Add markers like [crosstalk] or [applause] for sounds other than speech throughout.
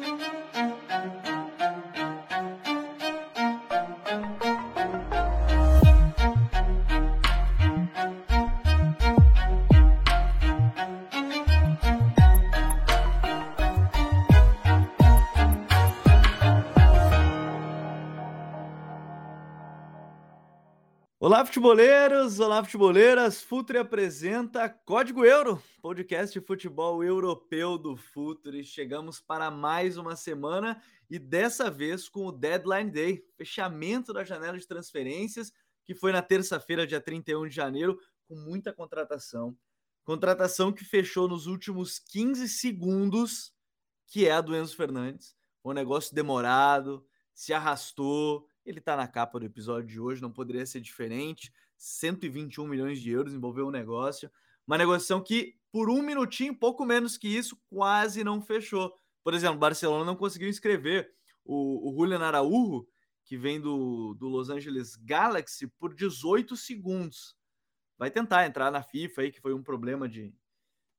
thank you Olá, futeboleiros! Olá, futeboleiras! Futre apresenta Código Euro, podcast de futebol europeu do Futre. Chegamos para mais uma semana e dessa vez com o Deadline Day, fechamento da janela de transferências, que foi na terça-feira, dia 31 de janeiro, com muita contratação. Contratação que fechou nos últimos 15 segundos, que é a do Enzo Fernandes. Um negócio demorado, se arrastou, ele está na capa do episódio de hoje, não poderia ser diferente. 121 milhões de euros envolveu o negócio. Uma negociação que, por um minutinho, pouco menos que isso, quase não fechou. Por exemplo, o Barcelona não conseguiu inscrever o, o Julian Araújo, que vem do, do Los Angeles Galaxy, por 18 segundos. Vai tentar entrar na FIFA aí, que foi um problema de,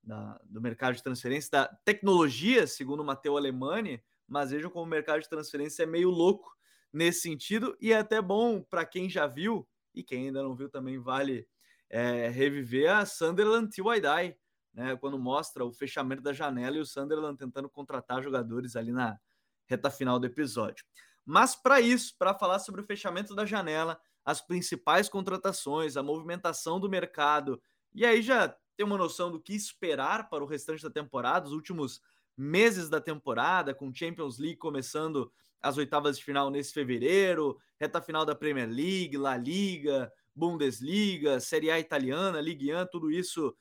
da, do mercado de transferência, da tecnologia, segundo o Matteo Alemani, mas vejam como o mercado de transferência é meio louco nesse sentido, e é até bom para quem já viu, e quem ainda não viu também vale é, reviver a Sunderland Tiwaidai, né, quando mostra o fechamento da janela e o Sunderland tentando contratar jogadores ali na reta final do episódio. Mas para isso, para falar sobre o fechamento da janela, as principais contratações, a movimentação do mercado, e aí já ter uma noção do que esperar para o restante da temporada, os últimos meses da temporada, com Champions League começando as oitavas de final nesse fevereiro, reta final da Premier League, La Liga, Bundesliga, Série A italiana, Ligue 1, tudo isso,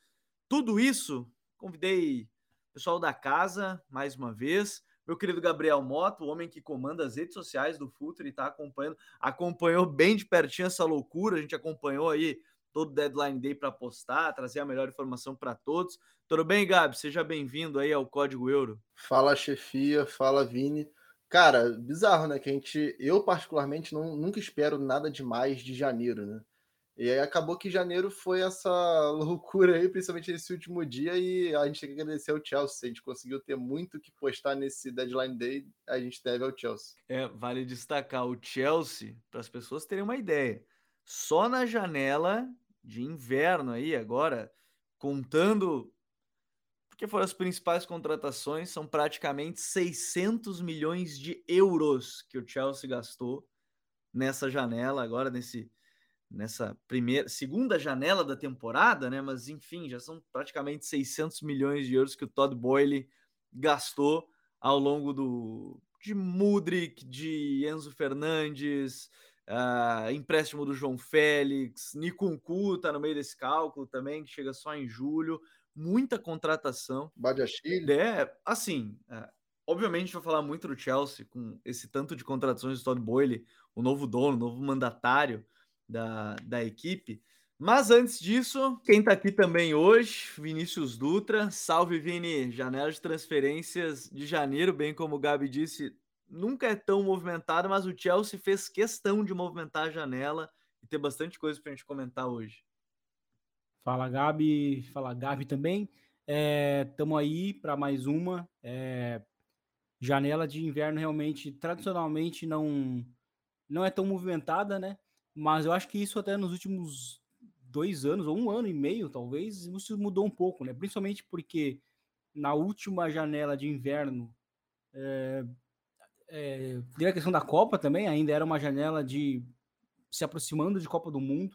tudo isso, convidei o pessoal da casa mais uma vez, meu querido Gabriel Moto, o homem que comanda as redes sociais do Futre, está acompanhando, acompanhou bem de pertinho essa loucura, a gente acompanhou aí todo o Deadline Day para postar, trazer a melhor informação para todos. Tudo bem, Gabi? Seja bem-vindo aí ao Código Euro. Fala, chefia, fala, Vini. Cara, bizarro, né? Que a gente, eu particularmente não, nunca espero nada demais de janeiro, né? E aí acabou que janeiro foi essa [laughs] loucura aí, principalmente nesse último dia, e a gente tem que agradecer ao Chelsea. A gente conseguiu ter muito que postar nesse deadline day, a gente deve ao Chelsea. É, vale destacar o Chelsea, para as pessoas terem uma ideia. Só na janela de inverno aí, agora, contando porque foram as principais contratações, são praticamente 600 milhões de euros que o Chelsea gastou nessa janela, agora nesse nessa primeira, segunda janela da temporada, né? Mas enfim, já são praticamente 600 milhões de euros que o Todd Boyle gastou ao longo do de Mudrik, de Enzo Fernandes, uh, empréstimo do João Félix, Nikunku tá no meio desse cálculo também, que chega só em julho muita contratação. Badiachile. É, assim, é, obviamente a gente vai falar muito do Chelsea com esse tanto de contratações do Todd Boyle, o novo dono, o novo mandatário da, da equipe. Mas antes disso, quem está aqui também hoje, Vinícius Dutra. Salve, Vini! Janela de transferências de janeiro, bem como o Gabi disse, nunca é tão movimentado, mas o Chelsea fez questão de movimentar a janela e ter bastante coisa para a gente comentar hoje. Fala Gabi, fala Gabi também. Estamos é, aí para mais uma. É, janela de inverno realmente, tradicionalmente, não, não é tão movimentada, né? Mas eu acho que isso até nos últimos dois anos, ou um ano e meio, talvez, isso mudou um pouco, né? Principalmente porque na última janela de inverno é, é, teve a questão da Copa também, ainda era uma janela de se aproximando de Copa do Mundo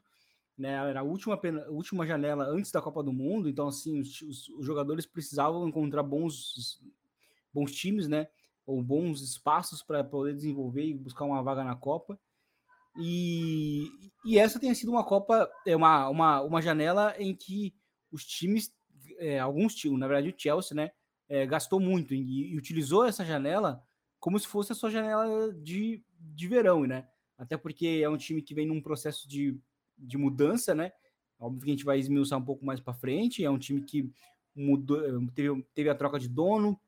né? Era a última, última janela antes da Copa do Mundo, então assim os, os, os, jogadores precisavam encontrar bons, bons times, né? Ou bons espaços para poder desenvolver e buscar uma vaga na Copa. E, e essa tem sido uma Copa, é uma, uma, uma janela em que os times, é, alguns times, na verdade o Chelsea, né? É, gastou muito e, e utilizou essa janela como se fosse a sua janela de, de verão, né? Até porque é um time que vem num processo de de mudança, né? Óbvio que a gente vai esmiuçar um pouco mais para frente. É um time que mudou, teve, teve a troca de dono,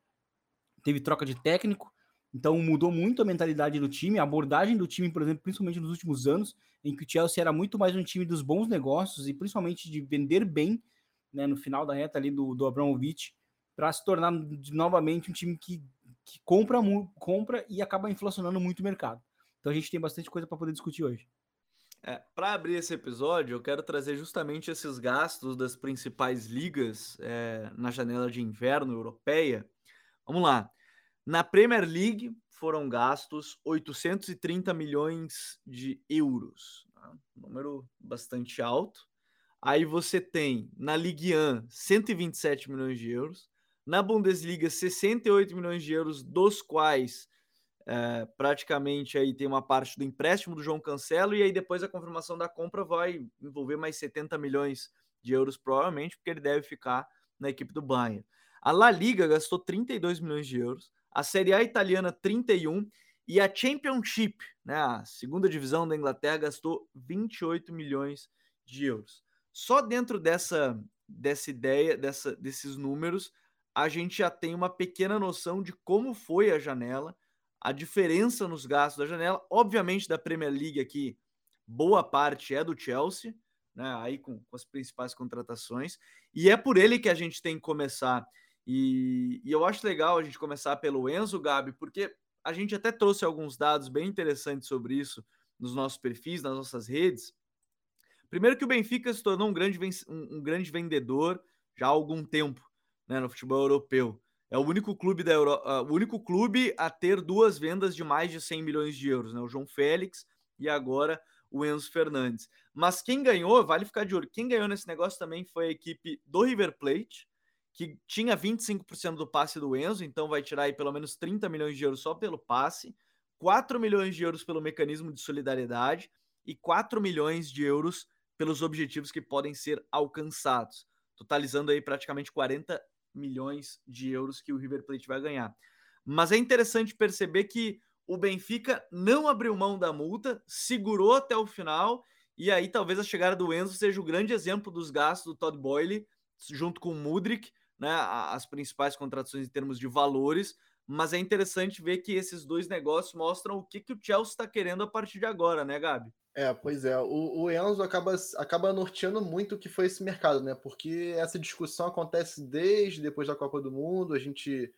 teve troca de técnico, então mudou muito a mentalidade do time, a abordagem do time, por exemplo, principalmente nos últimos anos, em que o Chelsea era muito mais um time dos bons negócios e principalmente de vender bem, né, no final da reta ali do, do Abramovich, para se tornar novamente um time que que compra, compra e acaba inflacionando muito o mercado. Então a gente tem bastante coisa para poder discutir hoje. É, para abrir esse episódio, eu quero trazer justamente esses gastos das principais ligas é, na janela de inverno europeia. Vamos lá. Na Premier League foram gastos 830 milhões de euros, tá? número bastante alto. Aí você tem na Ligue 1 127 milhões de euros, na Bundesliga 68 milhões de euros, dos quais é, praticamente aí tem uma parte do empréstimo do João Cancelo e aí depois a confirmação da compra vai envolver mais 70 milhões de euros provavelmente, porque ele deve ficar na equipe do Bayern. A La Liga gastou 32 milhões de euros, a Série A italiana 31 e a Championship, né, a segunda divisão da Inglaterra gastou 28 milhões de euros. Só dentro dessa dessa ideia, dessa, desses números, a gente já tem uma pequena noção de como foi a janela a diferença nos gastos da janela, obviamente da Premier League aqui, boa parte é do Chelsea, né? Aí com, com as principais contratações, e é por ele que a gente tem que começar. E, e eu acho legal a gente começar pelo Enzo Gabi, porque a gente até trouxe alguns dados bem interessantes sobre isso nos nossos perfis, nas nossas redes. Primeiro que o Benfica se tornou um grande, um, um grande vendedor já há algum tempo né, no futebol europeu. É o único clube da Euro... Uh, o único clube a ter duas vendas de mais de 100 milhões de euros, né? O João Félix e agora o Enzo Fernandes. Mas quem ganhou, vale ficar de olho, quem ganhou nesse negócio também foi a equipe do River Plate, que tinha 25% do passe do Enzo, então vai tirar aí pelo menos 30 milhões de euros só pelo passe, 4 milhões de euros pelo mecanismo de solidariedade e 4 milhões de euros pelos objetivos que podem ser alcançados, totalizando aí praticamente 40 milhões de euros que o River Plate vai ganhar. Mas é interessante perceber que o Benfica não abriu mão da multa, segurou até o final, e aí talvez a chegada do Enzo seja o grande exemplo dos gastos do Todd Boyle, junto com o Mudrik, né, as principais contratações em termos de valores, mas é interessante ver que esses dois negócios mostram o que, que o Chelsea está querendo a partir de agora, né, Gabi? É, pois é. O, o Enzo acaba, acaba norteando muito o que foi esse mercado, né? Porque essa discussão acontece desde depois da Copa do Mundo. A gente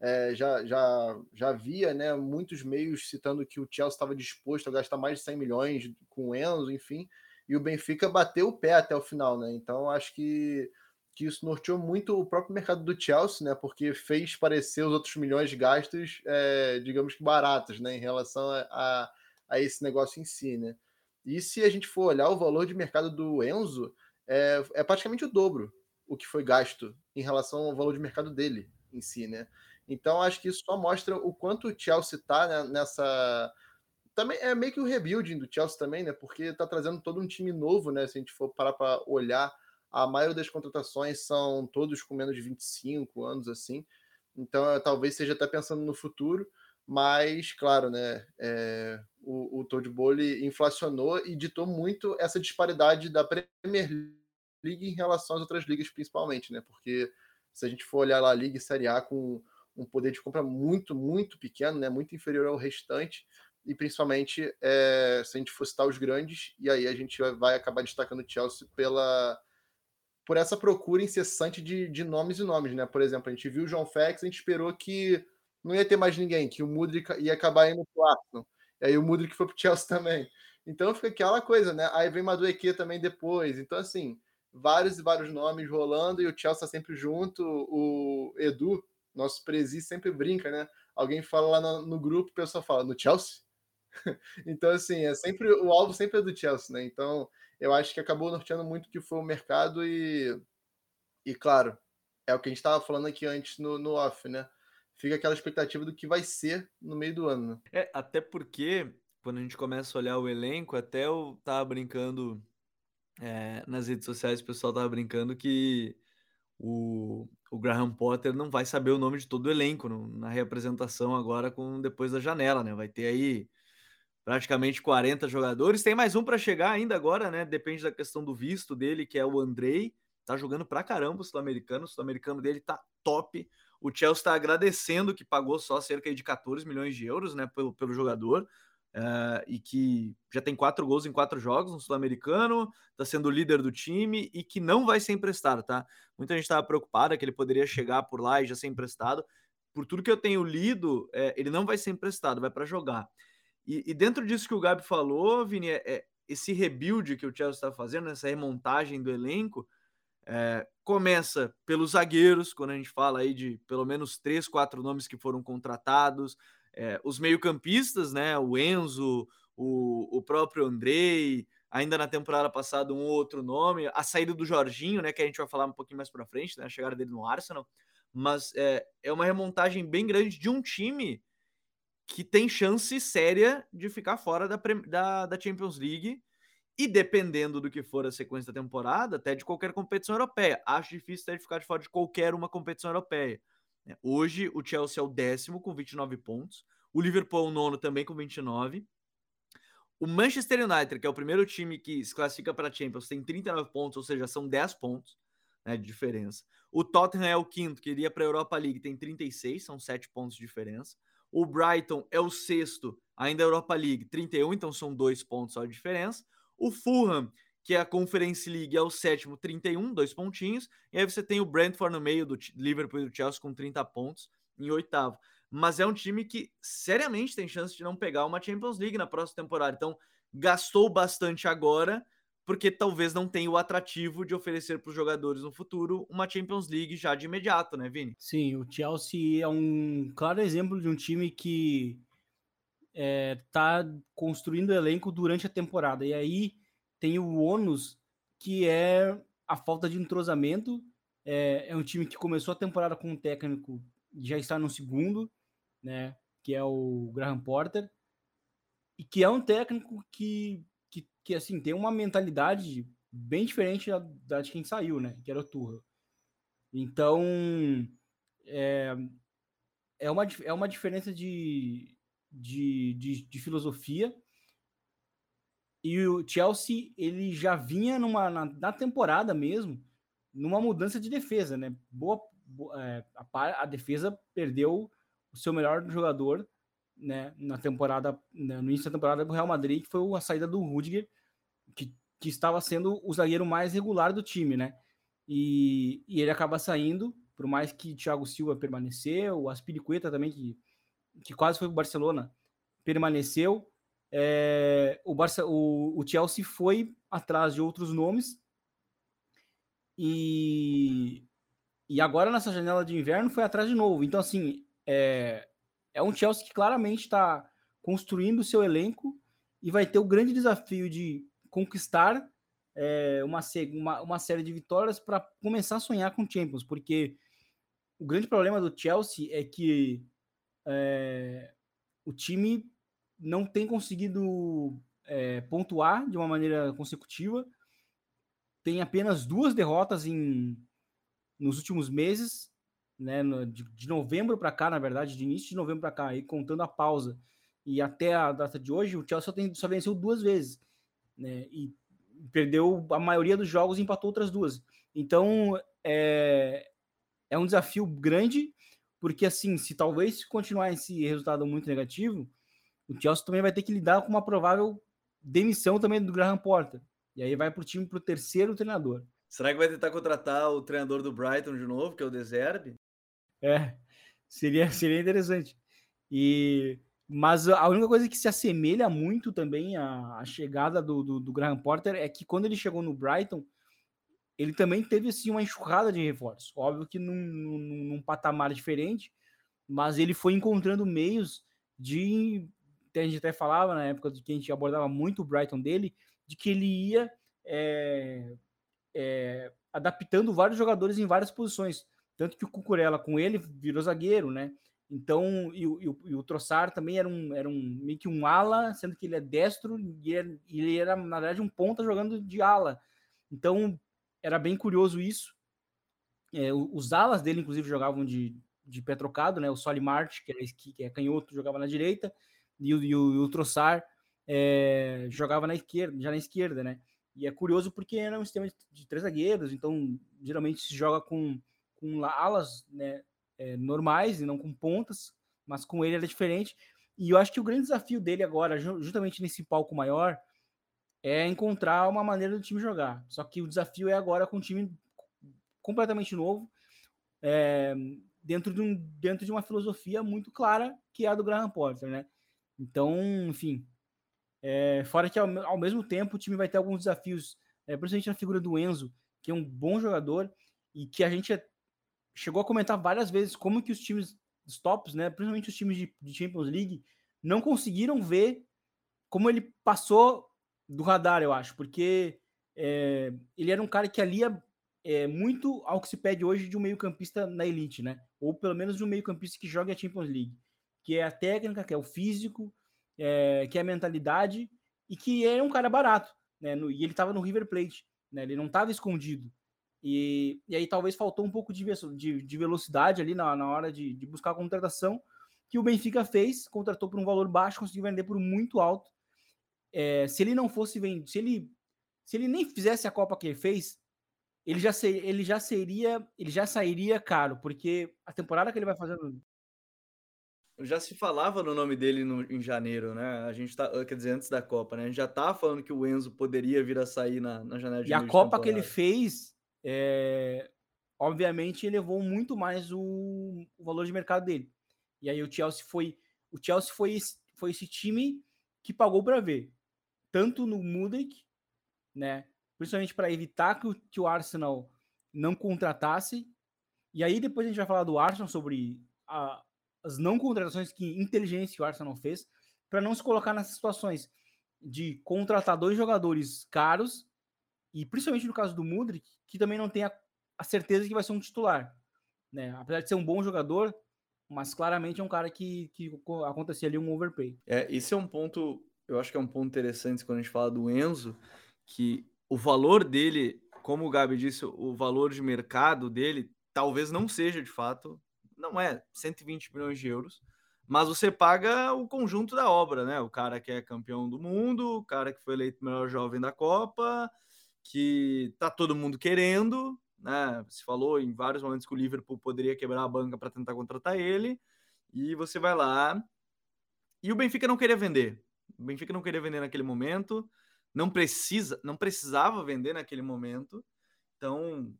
é, já, já, já via né, muitos meios citando que o Chelsea estava disposto a gastar mais de 100 milhões com o Enzo, enfim. E o Benfica bateu o pé até o final, né? Então acho que, que isso norteou muito o próprio mercado do Chelsea, né? Porque fez parecer os outros milhões de gastos, é, digamos que baratos, né? Em relação a, a, a esse negócio em si, né? E se a gente for olhar o valor de mercado do Enzo, é, é praticamente o dobro o que foi gasto em relação ao valor de mercado dele em si, né? Então acho que isso só mostra o quanto o Chelsea está né, nessa também é meio que o rebuilding do Chelsea também, né? Porque está trazendo todo um time novo, né? Se a gente for parar para olhar, a maioria das contratações são todos com menos de 25 anos assim. Então, talvez seja até pensando no futuro mas, claro, né, é, o, o Todd Bowley inflacionou e ditou muito essa disparidade da Premier League em relação às outras ligas, principalmente, né, porque se a gente for olhar lá a Liga e Série A com um poder de compra muito, muito pequeno, né, muito inferior ao restante, e principalmente é, se a gente for citar os grandes, e aí a gente vai acabar destacando o Chelsea pela por essa procura incessante de, de nomes e nomes, né? Por exemplo, a gente viu o João Félix, a gente esperou que não ia ter mais ninguém, que o Mudrik ia acabar indo pro Arsenal. E aí o Mudrik foi pro [laughs] Chelsea também. Então fica aquela coisa, né? Aí vem Madueque também depois. Então, assim, vários e vários nomes rolando e o Chelsea tá sempre junto. O Edu, nosso presi, sempre brinca, né? Alguém fala lá no, no grupo, o pessoal fala, no Chelsea? [laughs] então, assim, é sempre o alvo sempre é do Chelsea, né? Então, eu acho que acabou norteando muito que foi o mercado e, e claro, é o que a gente estava falando aqui antes no, no off, né? fica aquela expectativa do que vai ser no meio do ano. Né? É, até porque quando a gente começa a olhar o elenco, até eu tava brincando é, nas redes sociais, o pessoal tava brincando que o, o Graham Potter não vai saber o nome de todo o elenco no, na reapresentação agora com depois da janela, né? Vai ter aí praticamente 40 jogadores. Tem mais um para chegar ainda agora, né? Depende da questão do visto dele, que é o Andrei. Tá jogando pra caramba o sul-americano. O sul-americano dele tá top. O Chelsea está agradecendo que pagou só cerca de 14 milhões de euros né, pelo, pelo jogador. Uh, e que já tem quatro gols em quatro jogos no Sul-Americano, está sendo líder do time e que não vai ser emprestado, tá? Muita gente estava preocupada que ele poderia chegar por lá e já ser emprestado. por tudo que eu tenho lido, é, ele não vai ser emprestado, vai para jogar. E, e, dentro disso que o Gabi falou, Vini, é, é esse rebuild que o Chelsea está fazendo, essa remontagem do elenco, é, começa pelos zagueiros, quando a gente fala aí de pelo menos três, quatro nomes que foram contratados, é, os meio-campistas, né? O Enzo, o, o próprio Andrei, ainda na temporada passada um outro nome, a saída do Jorginho, né? Que a gente vai falar um pouquinho mais para frente, né? A chegada dele no Arsenal, mas é, é uma remontagem bem grande de um time que tem chance séria de ficar fora da, da, da Champions League e dependendo do que for a sequência da temporada, até de qualquer competição europeia. Acho difícil até de ficar de fora de qualquer uma competição europeia. Né? Hoje, o Chelsea é o décimo com 29 pontos. O Liverpool é o nono também com 29. O Manchester United, que é o primeiro time que se classifica para a Champions, tem 39 pontos, ou seja, são 10 pontos né, de diferença. O Tottenham é o quinto, que iria para a Europa League, tem 36, são 7 pontos de diferença. O Brighton é o sexto, ainda Europa League, 31, então são 2 pontos só de diferença. O Fulham, que é a Conference League, é o sétimo, 31, dois pontinhos. E aí você tem o Brentford no meio do Liverpool e do Chelsea com 30 pontos em oitavo. Mas é um time que seriamente tem chance de não pegar uma Champions League na próxima temporada. Então, gastou bastante agora, porque talvez não tenha o atrativo de oferecer para os jogadores no futuro uma Champions League já de imediato, né, Vini? Sim, o Chelsea é um claro exemplo de um time que está é, construindo elenco durante a temporada. E aí tem o ônus, que é a falta de entrosamento. É, é um time que começou a temporada com um técnico já está no segundo, né? Que é o Graham Porter. E que é um técnico que, que, assim, tem uma mentalidade bem diferente da, da de quem saiu, né? Que era o Turra. Então, é, é, uma, é uma diferença de, de, de, de filosofia. E o Chelsea, ele já vinha numa, na, na temporada mesmo, numa mudança de defesa, né? Boa, boa é, a, a, defesa perdeu o seu melhor jogador, né? Na temporada, né, no início da temporada do Real Madrid, que foi a saída do Rudiger, que, estava sendo o zagueiro mais regular do time, né? E, e ele acaba saindo, por mais que Thiago Silva permaneceu, o Aspiricueta também, que que quase foi para o Barcelona, permaneceu. É, o, Barça, o, o Chelsea foi atrás de outros nomes e, e agora nessa janela de inverno foi atrás de novo. Então, assim, é, é um Chelsea que claramente está construindo o seu elenco e vai ter o grande desafio de conquistar é, uma, uma, uma série de vitórias para começar a sonhar com Champions, porque o grande problema do Chelsea é que é, o time não tem conseguido é, pontuar de uma maneira consecutiva. Tem apenas duas derrotas em, nos últimos meses, né, de, de novembro para cá, na verdade, de início de novembro para cá, e contando a pausa e até a data de hoje, o Chelsea só, tem, só venceu duas vezes, né, e perdeu a maioria dos jogos e empatou outras duas. Então, é, é um desafio grande porque assim, se talvez continuar esse resultado muito negativo, o Chelsea também vai ter que lidar com uma provável demissão também do Graham Porter. E aí vai para o time para o terceiro treinador. Será que vai tentar contratar o treinador do Brighton de novo, que é o Deserbe? É, seria, seria interessante. E mas a única coisa que se assemelha muito também à, à chegada do, do, do, Graham Porter é que quando ele chegou no Brighton, ele também teve assim uma enxurrada de reforços. Óbvio que num, num, num, patamar diferente, mas ele foi encontrando meios de. A gente até falava na época que a gente abordava muito o Brighton dele, de que ele ia é, é, adaptando vários jogadores em várias posições. Tanto que o Cucurella com ele virou zagueiro, né? Então, e, e e o Trossard também era um, era um meio que um ala, sendo que ele é destro e ele, ele era, na verdade, um ponta jogando de ala. Então, era bem curioso isso. É, os alas dele, inclusive, jogavam de, de pé trocado, né? O Soli Marte, que, que é canhoto, jogava na direita, e o, e o, e o Trossard é, jogava na esquerda, já na esquerda, né? E é curioso porque era um sistema de três zagueiros, então geralmente se joga com, com alas né, é, normais e não com pontas, mas com ele era diferente. E eu acho que o grande desafio dele agora, justamente nesse palco maior, é encontrar uma maneira do time jogar. Só que o desafio é agora com um time completamente novo, é, dentro de, um, dentro de uma filosofia muito clara que é a do Graham Potter, né? Então, enfim, é, fora que ao, ao, mesmo tempo o time vai ter alguns desafios, é, principalmente na figura do Enzo, que é um bom jogador e que a gente chegou a comentar várias vezes como que os times tops, né, principalmente os times de, de Champions League, não conseguiram ver como ele passou do radar, eu acho, porque é, ele era um cara que alia é, muito ao que se pede hoje de um meio-campista na elite, né? Ou pelo menos de um meio-campista que joga a Champions League, que é a técnica, que é o físico, é, que é a mentalidade e que é um cara barato, né? No, e ele estava no River Plate, né? Ele não estava escondido. E, e aí talvez faltou um pouco de, de, de velocidade ali na, na hora de, de buscar a contratação, que o Benfica fez, contratou por um valor baixo, conseguiu vender por muito alto. É, se ele não fosse vendido, se ele, se ele nem fizesse a Copa que ele fez, ele já, ser, ele já seria, ele já sairia caro, porque a temporada que ele vai fazer já se falava no nome dele no, em janeiro, né? A gente tá, quer dizer, antes da Copa, né? A gente já tava falando que o Enzo poderia vir a sair na, na janela de E a Copa que ele fez, é, obviamente, elevou muito mais o, o, valor de mercado dele. E aí o Chelsea foi, o Chelsea foi, esse, foi esse time que pagou para ver, tanto no Mudrik, né? Principalmente para evitar que o, que o Arsenal não contratasse. E aí depois a gente vai falar do Arsenal sobre a, as não contratações que inteligência o Arsenal fez para não se colocar nessas situações de contratar dois jogadores caros e principalmente no caso do Mudrik, que também não tem a, a certeza que vai ser um titular, né? Apesar de ser um bom jogador, mas claramente é um cara que, que acontecia ali um overpay. É, esse é um ponto, eu acho que é um ponto interessante quando a gente fala do Enzo, que o valor dele, como o Gabi disse, o valor de mercado dele talvez não seja de fato não é 120 milhões de euros, mas você paga o conjunto da obra, né? O cara que é campeão do mundo, o cara que foi eleito melhor jovem da Copa, que tá todo mundo querendo, né? Se falou em vários momentos que o Liverpool poderia quebrar a banca para tentar contratar ele, e você vai lá. E o Benfica não queria vender. O Benfica não queria vender naquele momento, não precisa, não precisava vender naquele momento. Então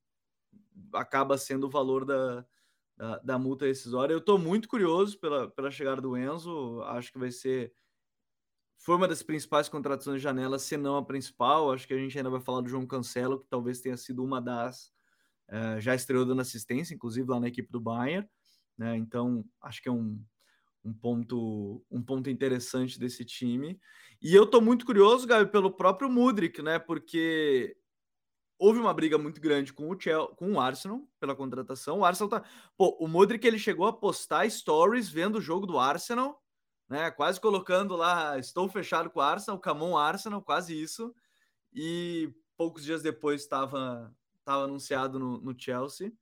acaba sendo o valor da, da, da multa rescisória. Eu estou muito curioso pela, pela chegada do Enzo. Acho que vai ser. Foi uma das principais contratações de janela, se não a principal. Acho que a gente ainda vai falar do João Cancelo, que talvez tenha sido uma das. É, já estreou dando assistência, inclusive lá na equipe do Bayern. Né? Então, acho que é um, um ponto um ponto interessante desse time. E eu tô muito curioso, Gabi, pelo próprio Mudrik, né? Porque houve uma briga muito grande com o Chelsea, com o Arsenal pela contratação. O Arsenal tá, pô, o Modric ele chegou a postar stories vendo o jogo do Arsenal, né? Quase colocando lá, estou fechado com o Arsenal, Camon Arsenal, quase isso. E poucos dias depois estava estava anunciado no, no Chelsea.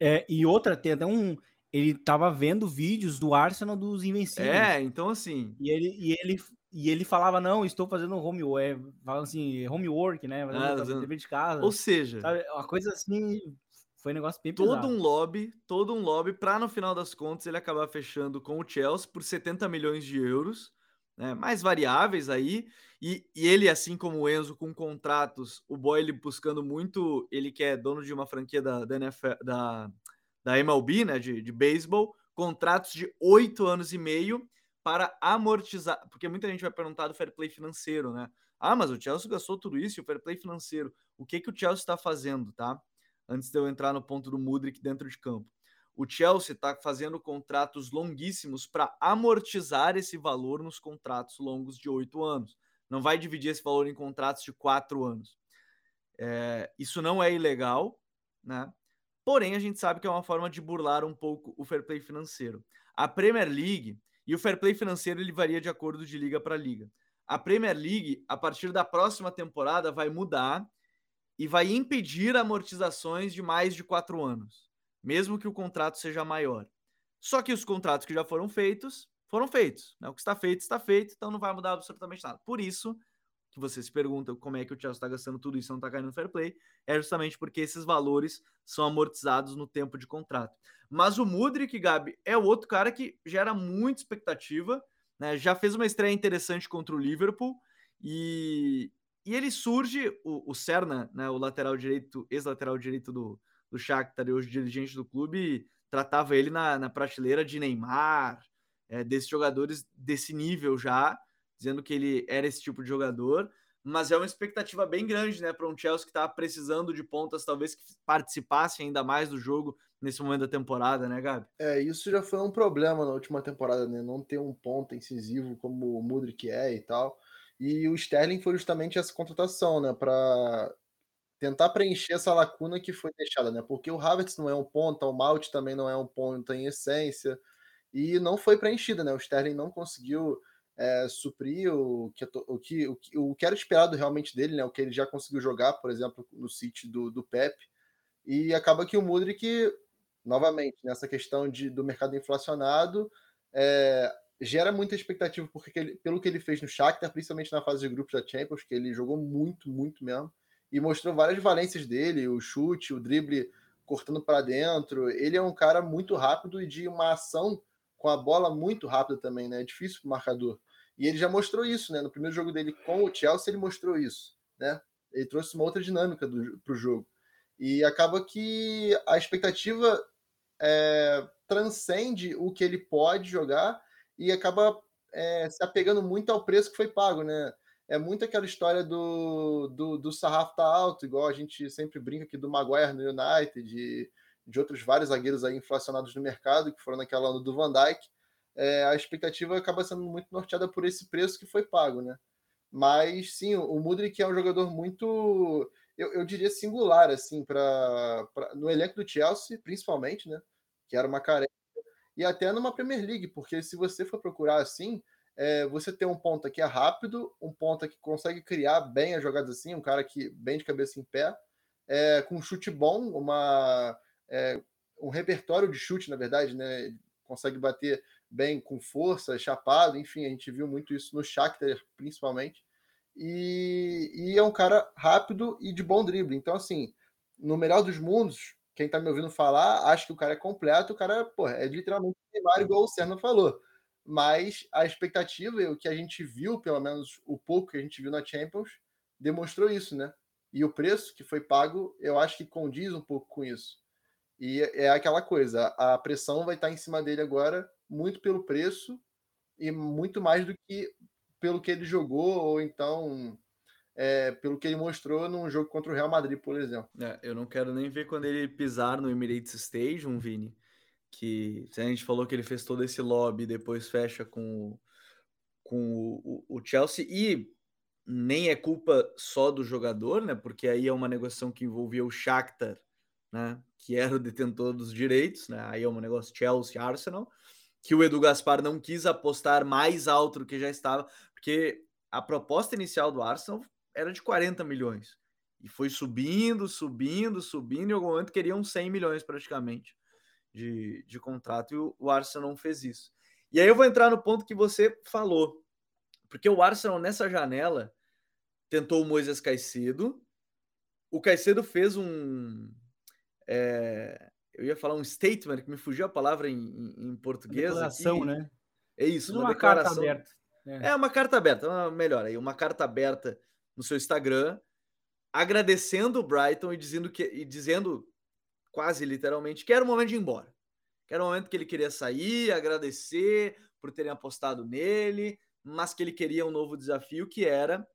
É, e outra, tem até um. Ele estava vendo vídeos do Arsenal dos Invencíveis. É, então assim. E ele, e ele e ele falava, não, estou fazendo homework, é, falando assim, homework, né? Fazendo ah, dever de casa. Ou seja, sabe? uma coisa assim, foi um negócio bem todo um lobby, todo um lobby para no final das contas ele acabar fechando com o Chelsea por 70 milhões de euros, né? Mais variáveis aí. E, e ele, assim como o Enzo, com contratos, o Boy ele buscando muito, ele que é dono de uma franquia da, da, NFL, da, da MLB, né? De, de beisebol, contratos de oito anos e meio para amortizar, porque muita gente vai perguntar do fair play financeiro, né? Ah, mas o Chelsea gastou tudo isso e o fair play financeiro. O que que o Chelsea está fazendo, tá? Antes de eu entrar no ponto do Mudrik dentro de campo. O Chelsea está fazendo contratos longuíssimos para amortizar esse valor nos contratos longos de oito anos. Não vai dividir esse valor em contratos de quatro anos. É, isso não é ilegal, né? Porém, a gente sabe que é uma forma de burlar um pouco o fair play financeiro. A Premier League e o fair play financeiro ele varia de acordo de liga para liga. A Premier League, a partir da próxima temporada, vai mudar e vai impedir amortizações de mais de quatro anos, mesmo que o contrato seja maior. Só que os contratos que já foram feitos, foram feitos. Né? O que está feito, está feito, então não vai mudar absolutamente nada. Por isso, que você se pergunta como é que o Chelsea está gastando tudo isso e não está caindo no fair play, é justamente porque esses valores são amortizados no tempo de contrato. Mas o Mudrik, Gabi, é o outro cara que gera muita expectativa, né? Já fez uma estreia interessante contra o Liverpool e, e ele surge, o, o Serna, né, o lateral direito, ex-lateral direito do, do Shakhtar e hoje dirigente do clube, tratava ele na, na prateleira de Neymar, é, desses jogadores desse nível já, dizendo que ele era esse tipo de jogador. Mas é uma expectativa bem grande, né, para um Chelsea que está precisando de pontas, talvez que participassem ainda mais do jogo nesse momento da temporada, né, Gabi? É, isso já foi um problema na última temporada, né? Não ter um ponto incisivo como o Mudrik é e tal. E o Sterling foi justamente essa contratação, né, para tentar preencher essa lacuna que foi deixada, né? Porque o Havertz não é um ponta, o Malt também não é um ponta em essência, e não foi preenchida, né? O Sterling não conseguiu é, suprir o que, o, que, o, que, o que era esperado realmente dele, né? O que ele já conseguiu jogar, por exemplo, no City do, do Pep. E acaba que o Mudrik, novamente, nessa questão de, do mercado inflacionado, é, gera muita expectativa porque ele, pelo que ele fez no Shakhtar, principalmente na fase de grupos da Champions, que ele jogou muito, muito mesmo e mostrou várias valências dele, o chute, o drible cortando para dentro. Ele é um cara muito rápido e de uma ação com a bola muito rápida também, né? É difícil para o marcador. E ele já mostrou isso, né? No primeiro jogo dele com o Chelsea, ele mostrou isso, né? Ele trouxe uma outra dinâmica para o jogo. E acaba que a expectativa é, transcende o que ele pode jogar e acaba é, se apegando muito ao preço que foi pago, né? é muito aquela história do, do, do sarrafo tá alto, igual a gente sempre brinca aqui do Maguire no United, de, de outros vários zagueiros aí inflacionados no mercado, que foram naquela ano do Van Dijk, é, a expectativa acaba sendo muito norteada por esse preço que foi pago, né? Mas sim, o Mudrik é um jogador muito, eu, eu diria, singular, assim, para no elenco do Chelsea, principalmente, né? Que era uma carência, e até numa Premier League, porque se você for procurar assim, é, você tem um ponta que é rápido, um ponta que consegue criar bem as jogadas assim, um cara que bem de cabeça em pé, é, com um chute bom, uma, é, um repertório de chute, na verdade, né? Consegue bater bem com força, chapado, enfim, a gente viu muito isso no Shakhtar, principalmente. E, e é um cara rápido e de bom drible. Então, assim, no melhor dos mundos, quem tá me ouvindo falar, acha que o cara é completo, o cara, pô, é literalmente igual o Serna falou mas a expectativa e o que a gente viu, pelo menos o pouco que a gente viu na Champions, demonstrou isso, né? E o preço que foi pago, eu acho que condiz um pouco com isso. E é aquela coisa, a pressão vai estar em cima dele agora, muito pelo preço e muito mais do que pelo que ele jogou, ou então é, pelo que ele mostrou num jogo contra o Real Madrid, por exemplo. É, eu não quero nem ver quando ele pisar no Emirates Stadium, Vini, que a gente falou que ele fez todo esse lobby, depois fecha com, com o, o, Chelsea, e nem é culpa só do jogador, né? Porque aí é uma negociação que envolvia o Shakhtar, né? Que era o detentor dos direitos, né? Aí é um negócio Chelsea-Arsenal, que o Edu Gaspar não quis apostar mais alto do que já estava, porque a proposta inicial do Arsenal era de 40 milhões. E foi subindo, subindo, subindo, e em algum momento queriam 100 milhões praticamente de, de contrato e o, o Arsenal não fez isso. E aí eu vou entrar no ponto que você falou, porque o Arsenal nessa janela tentou o Moisés Caicedo, o Caicedo fez um. É, eu ia falar um statement, que me fugiu a palavra em, em, em português. Uma declaração, aqui. né? É isso, uma, uma declaração. Carta aberta. É. é uma carta aberta, melhor aí, uma carta aberta no seu Instagram, agradecendo o Brighton e dizendo que e dizendo quase literalmente, que era o momento de ir embora. Que era o momento que ele queria sair, agradecer por terem apostado nele, mas que ele queria um novo desafio que era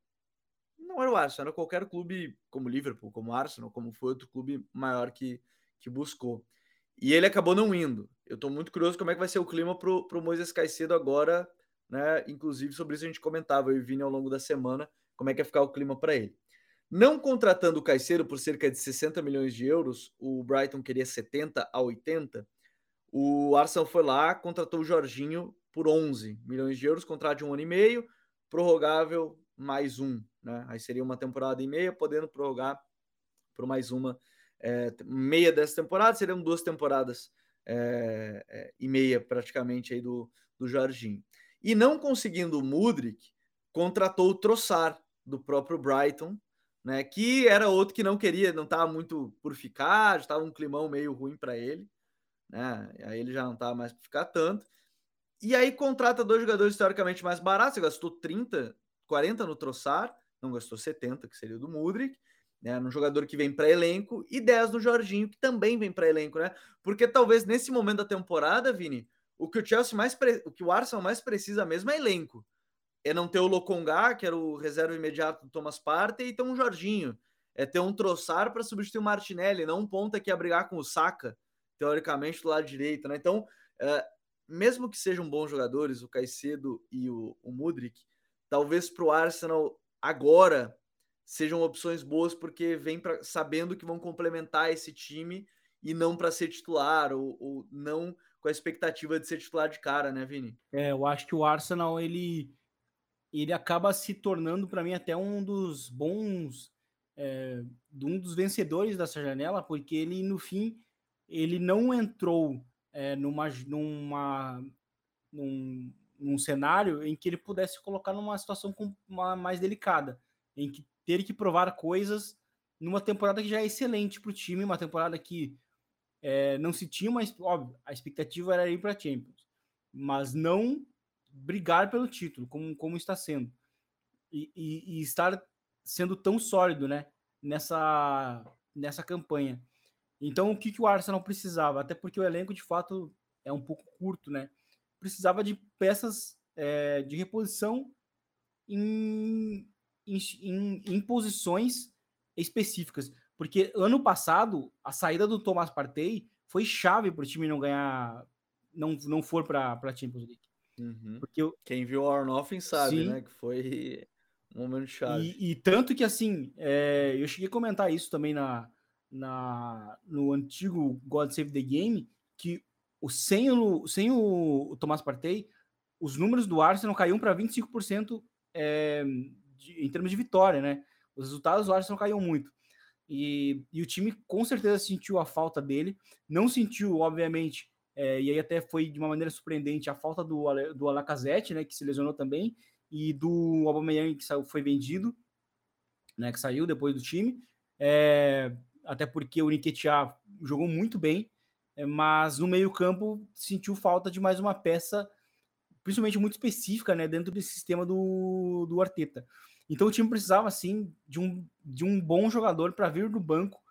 não era o Arsenal, era qualquer clube como Liverpool, como Arsenal, como foi outro clube maior que, que buscou. E ele acabou não indo. Eu estou muito curioso como é que vai ser o clima para o Moisés Caicedo agora, né? Inclusive, sobre isso a gente comentava, eu e Vini ao longo da semana, como é que ia ficar o clima para ele. Não contratando o Caicedo por cerca de 60 milhões de euros, o Brighton queria 70 a 80. O Arsenal foi lá, contratou o Jorginho por 11 milhões de euros, contrato de um ano e meio, prorrogável mais um, né? Aí seria uma temporada e meia, podendo prorrogar por mais uma é, meia dessa temporada, seriam duas temporadas é, é, e meia praticamente aí do, do Jorginho. E não conseguindo o Mudrik, contratou o Trossard do próprio Brighton, né? Que era outro que não queria, não estava muito por ficar, estava um climão meio ruim para ele, né? Aí ele já não estava mais por ficar tanto. E aí contrata dois jogadores teoricamente mais baratos, você gastou 30, 40 no Troçar, não gastou 70, que seria o do Mudrik, né, no jogador que vem para elenco, e 10 no Jorginho, que também vem para elenco, né? Porque talvez nesse momento da temporada, Vini, o que o Chelsea mais pre... o que o Arsenal mais precisa mesmo é elenco. É não ter o Lokonga, que era o reserva imediato do Thomas Partey, e ter um Jorginho. É ter um Troçar para substituir o Martinelli, não um ponta que ia brigar com o Saka, teoricamente, do lado direito, né? Então, é, mesmo que sejam bons jogadores, o Caicedo e o, o Mudrik, talvez para o Arsenal agora sejam opções boas porque vem pra, sabendo que vão complementar esse time e não para ser titular ou, ou, não com a expectativa de ser titular de cara, né, Vini? É, eu acho que o Arsenal ele ele acaba se tornando para mim até um dos bons é, um dos vencedores dessa janela, porque ele no fim ele não entrou é, numa, numa num, num cenário em que ele pudesse colocar numa situação uma, mais delicada, em que ter que provar coisas numa temporada que já é excelente para o time, uma temporada que é, não se tinha, mas óbvio, a expectativa era ir para Champions, mas não brigar pelo título, como, como está sendo, e, e, e, estar sendo tão sólido né, nessa, nessa campanha. Então, o que, que o Arsenal precisava? Até porque o elenco, de fato, é um pouco curto, né? Precisava de peças é, de reposição em, em, em, posições específicas. Porque ano passado, a saída do Thomas Partey foi chave para o time não ganhar, não, não for para a Champions League. Uhum. Porque eu... Quem viu o Arnoffen sabe, Sim. né? Que foi um momento chave. E, e tanto que, assim, é, eu cheguei a comentar isso também na, na, no antigo God Save the Game, que o, sem, o, sem o, o Thomas Partey, os números do Arsenal caíram para 25% é, de, em termos de vitória, né? Os resultados do Arsenal caíram muito. E, e o time com certeza sentiu a falta dele. Não sentiu, obviamente, é, e aí até foi de uma maneira surpreendente a falta do, do Alacazette, né? Que se lesionou também, e do Aubameyang, que saiu, foi vendido, né? Que saiu depois do time. É, até porque o Nketiah jogou muito bem, é, mas no meio-campo sentiu falta de mais uma peça, principalmente muito específica, né, dentro desse sistema do, do Arteta. Então o time precisava, assim, de um, de um bom jogador para vir do banco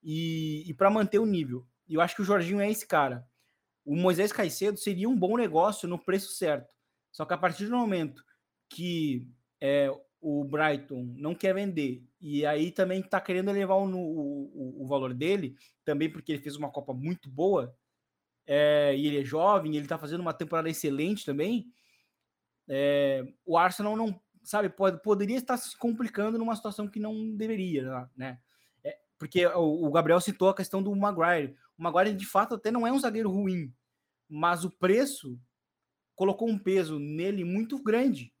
e, e para manter o nível. E eu acho que o Jorginho é esse cara. O Moisés Caicedo seria um bom negócio no preço certo. Só que a partir do momento que é, o Brighton não quer vender e aí também está querendo elevar o, o, o, valor dele, também porque ele fez uma Copa muito boa é, e ele é jovem, ele está fazendo uma temporada excelente também. É, o Arsenal não sabe pode, poderia estar se complicando numa situação que não deveria, né? É, porque o, o, Gabriel citou a questão do Maguire. O Maguire de fato até não é um zagueiro ruim, mas o preço colocou um peso nele muito grande.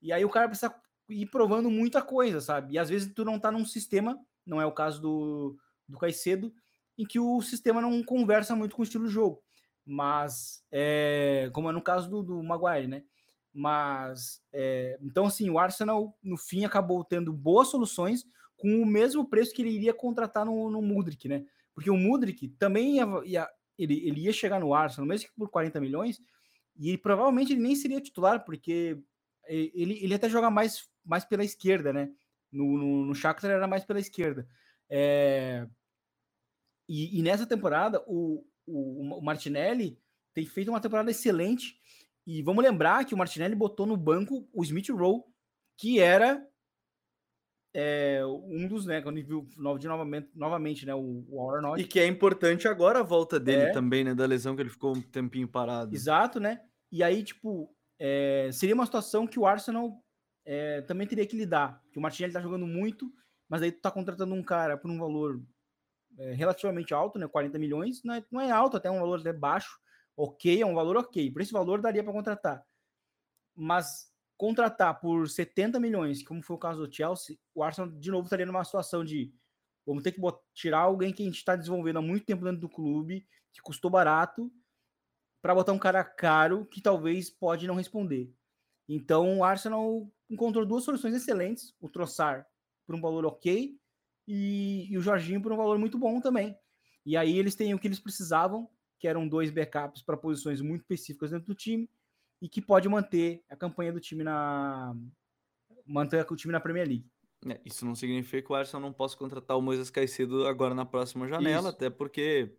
E aí o cara precisa ir provando muita coisa, sabe? E às vezes tu não tá num sistema, não é o caso do, do Caicedo, em que o sistema não conversa muito com o estilo de jogo. Mas, é, como é no caso do, do Maguire, né? Mas, é, então, assim, o Arsenal, no fim, acabou tendo boas soluções com o mesmo preço que ele iria contratar no, no Mudrik, né? Porque o Mudrik também ia, ia, ele, ele ia chegar no Arsenal, mesmo que por 40 milhões, e provavelmente ele nem seria titular, porque ele, ele até joga mais mais pela esquerda, né? No, no, no Shakhtar era mais pela esquerda. É... E, e, nessa temporada, o, o, o, Martinelli tem feito uma temporada excelente. E vamos lembrar que o Martinelli botou no banco o Smith Rowe, que era é, um dos, né, quando viu de novamente, novamente, né, o, o Arnold. E que é importante agora a volta dele é. também, né, da lesão que ele ficou um tempinho parado. Exato, né? E aí, tipo, é, seria uma situação que o Arsenal é, também teria que lidar. Que o Martinelli tá jogando muito, mas aí tu tá contratando um cara por um valor é, relativamente alto, né? 40 milhões, não é, não é alto, até um valor até baixo, ok, é um valor ok. Por esse valor daria para contratar. Mas contratar por 70 milhões, como foi o caso do Chelsea, o Arsenal de novo estaria numa situação de vamos ter que tirar alguém que a gente está desenvolvendo há muito tempo dentro do clube, que custou barato, para botar um cara caro que talvez pode não responder. Então o Arsenal encontrou duas soluções excelentes: o Troçar por um valor ok e, e, o Jorginho por um valor muito bom também. E aí eles têm o que eles precisavam, que eram dois backups para posições muito específicas dentro do time e que pode manter a campanha do time na manter o time na Premier League. É, isso não significa que o Arsenal não possa contratar o Moisés Caicedo agora na próxima janela, isso. até porque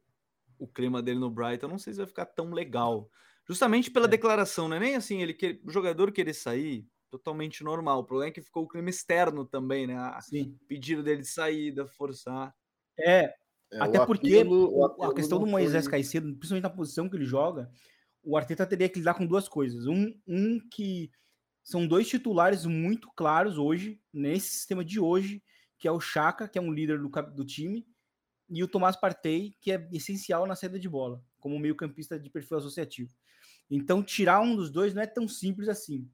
o clima dele no Brighton não sei se vai ficar tão legal. Justamente pela é. declaração, não é nem assim, ele que, o jogador querer sair, totalmente normal. O problema é que ficou o clima externo também, né? A, Sim. Pedido dele de saída, forçar. É, é até porque apelo, a questão do Moisés foi... Caicedo, principalmente na posição que ele joga, o Arteta teria que lidar com duas coisas. Um, um que são dois titulares muito claros hoje, nesse sistema de hoje, que é o Chaka, que é um líder do, do time, e o Tomás Partey, que é essencial na saída de bola, como meio-campista de perfil associativo. Então, tirar um dos dois não é tão simples assim.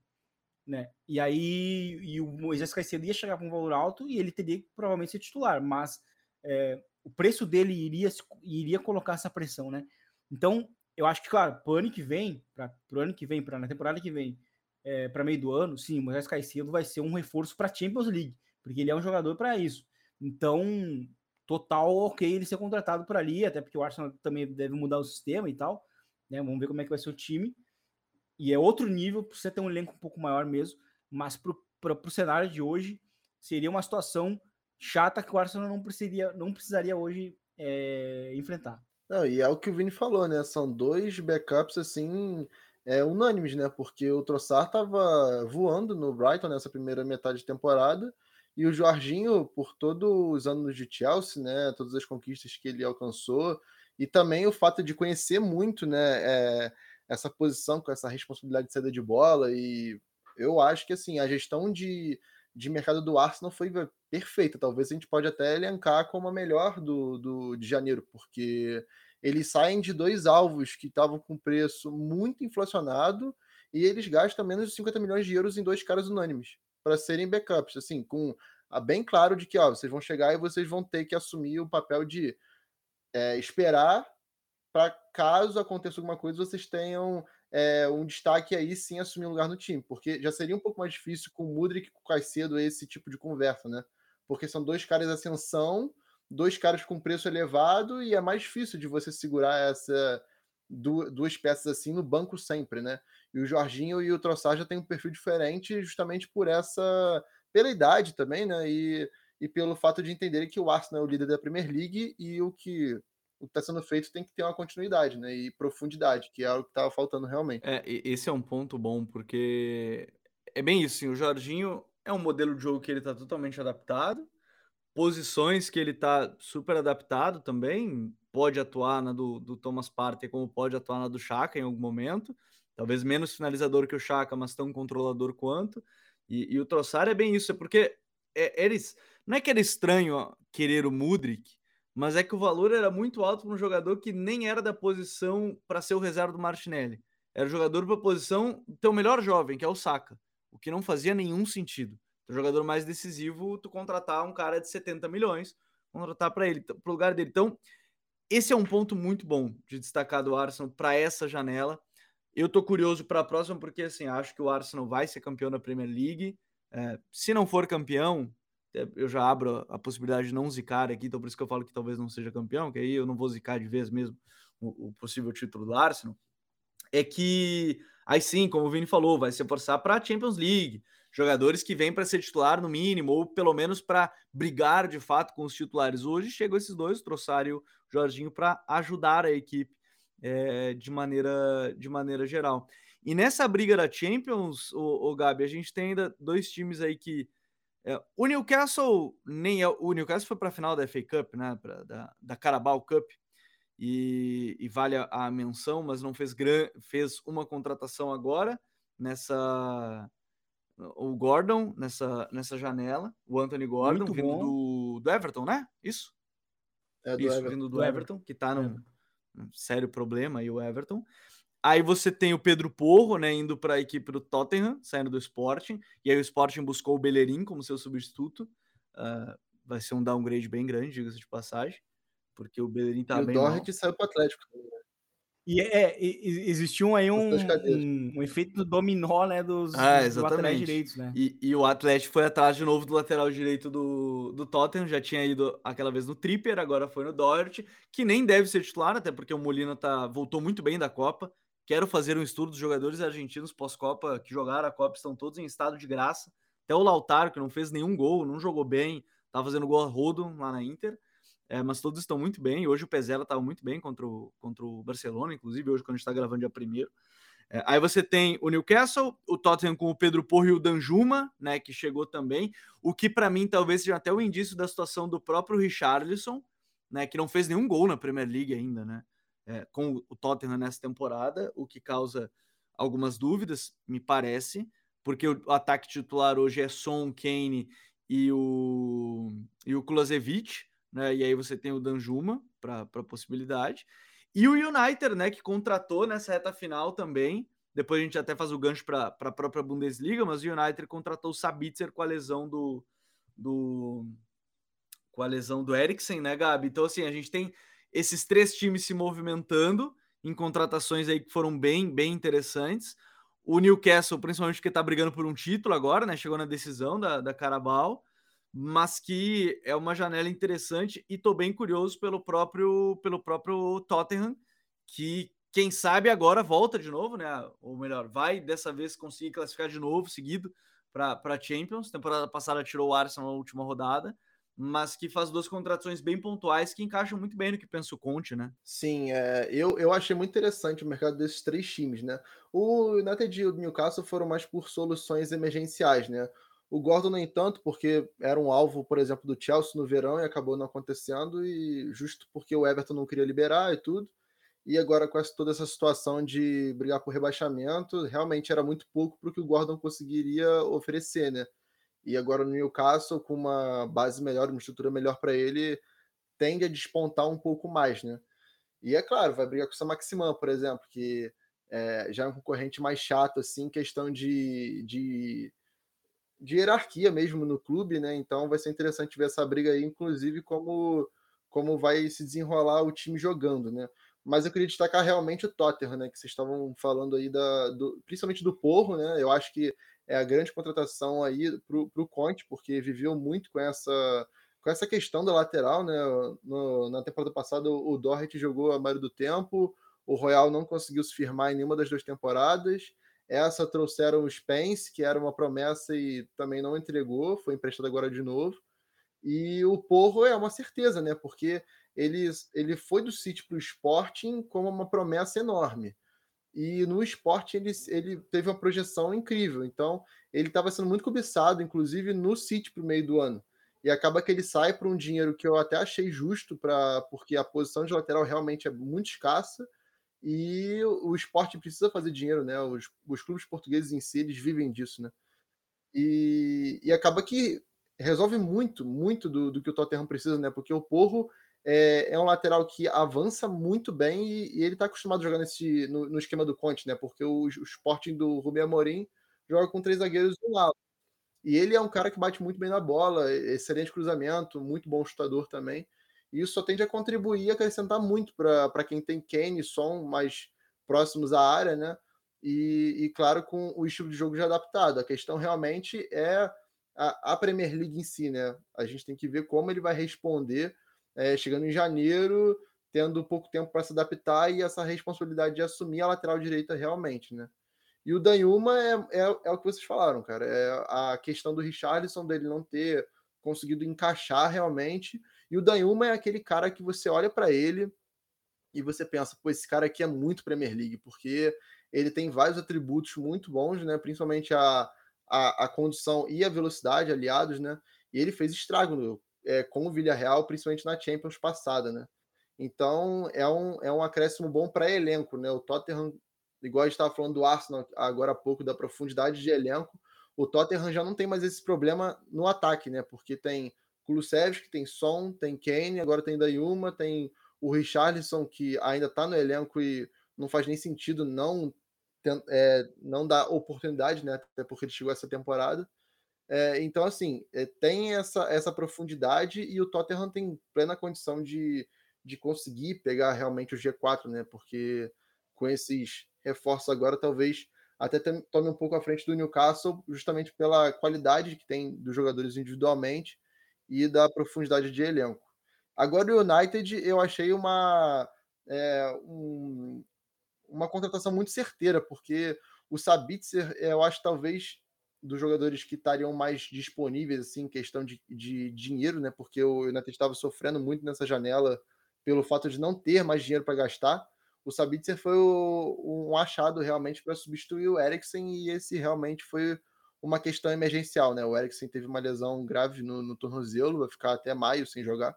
Né? E aí e o Moisés Caicedo ia chegar com um valor alto e ele teria que provavelmente ser titular, mas é, o preço dele iria, iria colocar essa pressão, né? Então, eu acho que, claro, pro ano que vem, para o ano que vem, para na temporada que vem, é, para meio do ano, sim, o Moisés Caicedo vai ser um reforço para Champions League, porque ele é um jogador para isso. Então, total ok ele ser contratado por ali, até porque o Arsenal também deve mudar o sistema e tal. Né? Vamos ver como é que vai ser o time. E é outro nível, para você ter um elenco um pouco maior mesmo, mas para o cenário de hoje, seria uma situação chata que o Arsenal não precisaria, não precisaria hoje é, enfrentar. Não, e é o que o Vini falou, né? São dois backups assim é, unânimes, né? Porque o Trossard estava voando no Brighton nessa primeira metade de temporada e o Jorginho, por todos os anos de Chelsea, né? Todas as conquistas que ele alcançou e também o fato de conhecer muito, né? É, essa posição com essa responsabilidade de saída de bola e eu acho que assim a gestão de, de mercado do Arsenal foi perfeita. Talvez a gente pode até elencar como a melhor do, do de janeiro, porque eles saem de dois alvos que estavam com preço muito inflacionado e eles gastam menos de 50 milhões de euros em dois caras unânimes para serem backups, assim, com a bem claro de que ó, vocês vão chegar e vocês vão ter que assumir o papel de é, esperar para caso aconteça alguma coisa vocês tenham é, um destaque aí sim assumir um lugar no time, porque já seria um pouco mais difícil com o Mudrik e com o Caicedo esse tipo de conversa, né? Porque são dois caras de ascensão dois caras com preço elevado e é mais difícil de você segurar essa duas peças assim no banco sempre, né? E o Jorginho e o Trossard já têm um perfil diferente justamente por essa pela idade também, né? E, e pelo fato de entenderem que o Arsenal é o líder da Premier League e o que o que está sendo feito tem que ter uma continuidade, né? E profundidade, que é o que estava faltando realmente. É, esse é um ponto bom, porque é bem isso, sim, o Jorginho é um modelo de jogo que ele está totalmente adaptado posições que ele está super adaptado também. Pode atuar na do, do Thomas Partey, como pode atuar na do Chaka em algum momento. Talvez menos finalizador que o Chaka, mas tão controlador quanto. E, e o Trossard é bem isso, é porque é, eles não é que era estranho querer o Mudrik, mas é que o valor era muito alto para um jogador que nem era da posição para ser o reserva do Martinelli. Era jogador para a posição teu melhor jovem, que é o Saka, o que não fazia nenhum sentido o jogador mais decisivo, tu contratar um cara de 70 milhões, contratar para ele, para o lugar dele. Então, esse é um ponto muito bom de destacar do Arsenal para essa janela. Eu tô curioso para a próxima, porque assim, acho que o Arsenal vai ser campeão da Premier League. É, se não for campeão, eu já abro a possibilidade de não zicar aqui, então por isso que eu falo que talvez não seja campeão, que aí eu não vou zicar de vez mesmo o, o possível título do Arsenal. É que aí sim, como o Vini falou, vai se forçar para a Champions League jogadores que vêm para ser titular no mínimo, ou pelo menos para brigar de fato com os titulares. Hoje chegam esses dois, e o Jorginho, para ajudar a equipe é, de, maneira, de maneira geral. E nessa briga da Champions, o, o Gabi, a gente tem ainda dois times aí que. É, o Newcastle nem é. O Newcastle foi para a final da FA Cup, né? Pra, da, da Carabao Cup. E, e vale a, a, menção, mas não fez, gran, fez uma contratação agora nessa o Gordon nessa, nessa janela, o Anthony Gordon Muito vindo do, do Everton, né? Isso? É do Isso, Everton. vindo do, do Everton, Everton, que tá num, num, sério problema aí, o Everton. Aí você tem o Pedro Porro, né, indo para a equipe do Tottenham, saindo do Sporting, e aí o Sporting buscou o Bellerin como seu substituto. Uh, vai ser um downgrade bem grande, diga-se de passagem, porque o Bellerin tá e bem o Doherty saiu para o Atlético. Né? E é, existiu aí um, um, um, efeito dominó, né, dos, ah, dos laterais direitos, né? E, e, o Atlético foi atrás de novo do lateral direito do, do Tottenham, já tinha ido aquela vez no Tripper, agora foi no Doherty, que nem deve ser titular, até porque o Molina tá, voltou muito bem da Copa. Quero fazer um estudo dos jogadores argentinos pós-Copa que jogaram a Copa, estão todos em estado de graça, Até o Lautaro, que não fez nenhum gol, não jogou bem, tá fazendo gol a rodo lá na Inter. É, mas todos estão muito bem. Hoje o Pezela estava muito bem contra o, contra o Barcelona, inclusive hoje quando a gente está gravando dia primeiro. É, aí você tem o Newcastle, o Tottenham com o Pedro Porro e o Danjuma, né, que chegou também. O que para mim talvez seja até o indício da situação do próprio Richarlison, né, que não fez nenhum gol na Premier League ainda, né, é, com o Tottenham nessa temporada, o que causa algumas dúvidas, me parece, porque o, ataque titular hoje é Son, Kane e o e o Kulasevich, né, e aí você tem o Danjuma para possibilidade. E o United, né, que contratou nessa reta final também. Depois a gente até faz o gancho para a própria Bundesliga, mas o United contratou o Sabitzer com a lesão do, do com a lesão do Eriksen, né, Gabi? Então assim, a gente tem esses três times se movimentando em contratações aí que foram bem, bem interessantes. O Newcastle, principalmente porque está brigando por um título agora, né? Chegou na decisão da, da Carabao mas que é uma janela interessante e estou bem curioso pelo próprio pelo próprio Tottenham, que quem sabe agora volta de novo, né? Ou melhor, vai dessa vez conseguir classificar de novo, seguido para Champions. Temporada passada tirou o Arsenal na última rodada, mas que faz duas contratações bem pontuais que encaixam muito bem no que pensa o Conte, né? Sim, é, eu, eu achei muito interessante o mercado desses três times, né? O United e o Newcastle foram mais por soluções emergenciais, né? O Gordon, no entanto, porque era um alvo, por exemplo, do Chelsea no verão e acabou não acontecendo, e justo porque o Everton não queria liberar e tudo. E agora, com essa, toda essa situação de brigar por rebaixamento, realmente era muito pouco para o que o Gordon conseguiria oferecer, né? E agora no Newcastle, com uma base melhor, uma estrutura melhor para ele, tende a despontar um pouco mais, né? E é claro, vai brigar com o Sam Maximan, por exemplo, que é, já é um concorrente mais chato, assim, questão de, de de hierarquia mesmo no clube, né? Então vai ser interessante ver essa briga aí, inclusive como como vai se desenrolar o time jogando, né? Mas eu queria destacar realmente o Tottenham, né? Que vocês estavam falando aí da, do, principalmente do Porro, né? Eu acho que é a grande contratação aí para o Conte, porque viveu muito com essa com essa questão da lateral, né? No, na temporada passada o Doherty jogou a maioria do tempo, o Royal não conseguiu se firmar em nenhuma das duas temporadas. Essa trouxeram o Spence, que era uma promessa e também não entregou, foi emprestado agora de novo. E o Porro é uma certeza, né? Porque ele, ele foi do City para o Sporting como uma promessa enorme. E no Sporting ele, ele teve uma projeção incrível. Então, ele estava sendo muito cobiçado, inclusive no City para o meio do ano. E acaba que ele sai por um dinheiro que eu até achei justo, pra, porque a posição de lateral realmente é muito escassa e o esporte precisa fazer dinheiro, né? Os, os clubes portugueses em si, eles vivem disso, né? E, e acaba que resolve muito, muito do, do que o Tottenham precisa, né? Porque o Porro é, é um lateral que avança muito bem e, e ele está acostumado a jogar nesse, no, no, esquema do Conte, né? Porque o, o Sporting do Rubem Amorim joga com três zagueiros do lado. E ele é um cara que bate muito bem na bola, excelente cruzamento, muito bom chutador também. E isso só tende a contribuir e acrescentar muito para quem tem Kane e Son mais próximos à área, né? E, e, claro, com o estilo de jogo já adaptado. A questão realmente é a, a, Premier League em si, né? A gente tem que ver como ele vai responder é, chegando em janeiro, tendo pouco tempo para se adaptar e essa responsabilidade de assumir a lateral direita realmente, né? E o Danhuma é, é, é o que vocês falaram, cara. É a questão do Richarlison dele não ter conseguido encaixar realmente e o Danhuma é aquele cara que você olha para ele e você pensa, pô, esse cara aqui é muito Premier League, porque ele tem vários atributos muito bons, né? Principalmente a, a, a condição e a velocidade aliados, né? E ele fez estrago é, com o Villarreal, principalmente na Champions passada, né? Então é um, é um acréscimo bom para elenco, né? O Tottenham, igual a gente estava falando do Arsenal agora há pouco, da profundidade de elenco, o Tottenham já não tem mais esse problema no ataque, né? Porque tem Kulusevski, tem Son, tem Kane, agora tem Dayuma, tem o Richarlison, que ainda está no elenco e não faz nem sentido não, é, não dar oportunidade, né? Até porque ele chegou essa temporada. É, então, assim, é, tem essa, essa profundidade e o Tottenham tem plena condição de, de conseguir pegar realmente o G4, né? Porque com esses reforços agora, talvez até tome um pouco à frente do Newcastle, justamente pela qualidade que tem dos jogadores individualmente e da profundidade de elenco. Agora o United eu achei uma, é, um, uma contratação muito certeira, porque o Sabitzer, eu acho talvez dos jogadores que estariam mais disponíveis, assim, em questão de, de dinheiro, né? Porque o United estava sofrendo muito nessa janela pelo fato de não ter mais dinheiro para gastar. O Sabitzer foi o, um achado realmente para substituir o Eriksen e esse realmente foi uma questão emergencial, né? O Eriksen teve uma lesão grave no, no tornozelo, vai ficar até maio sem jogar.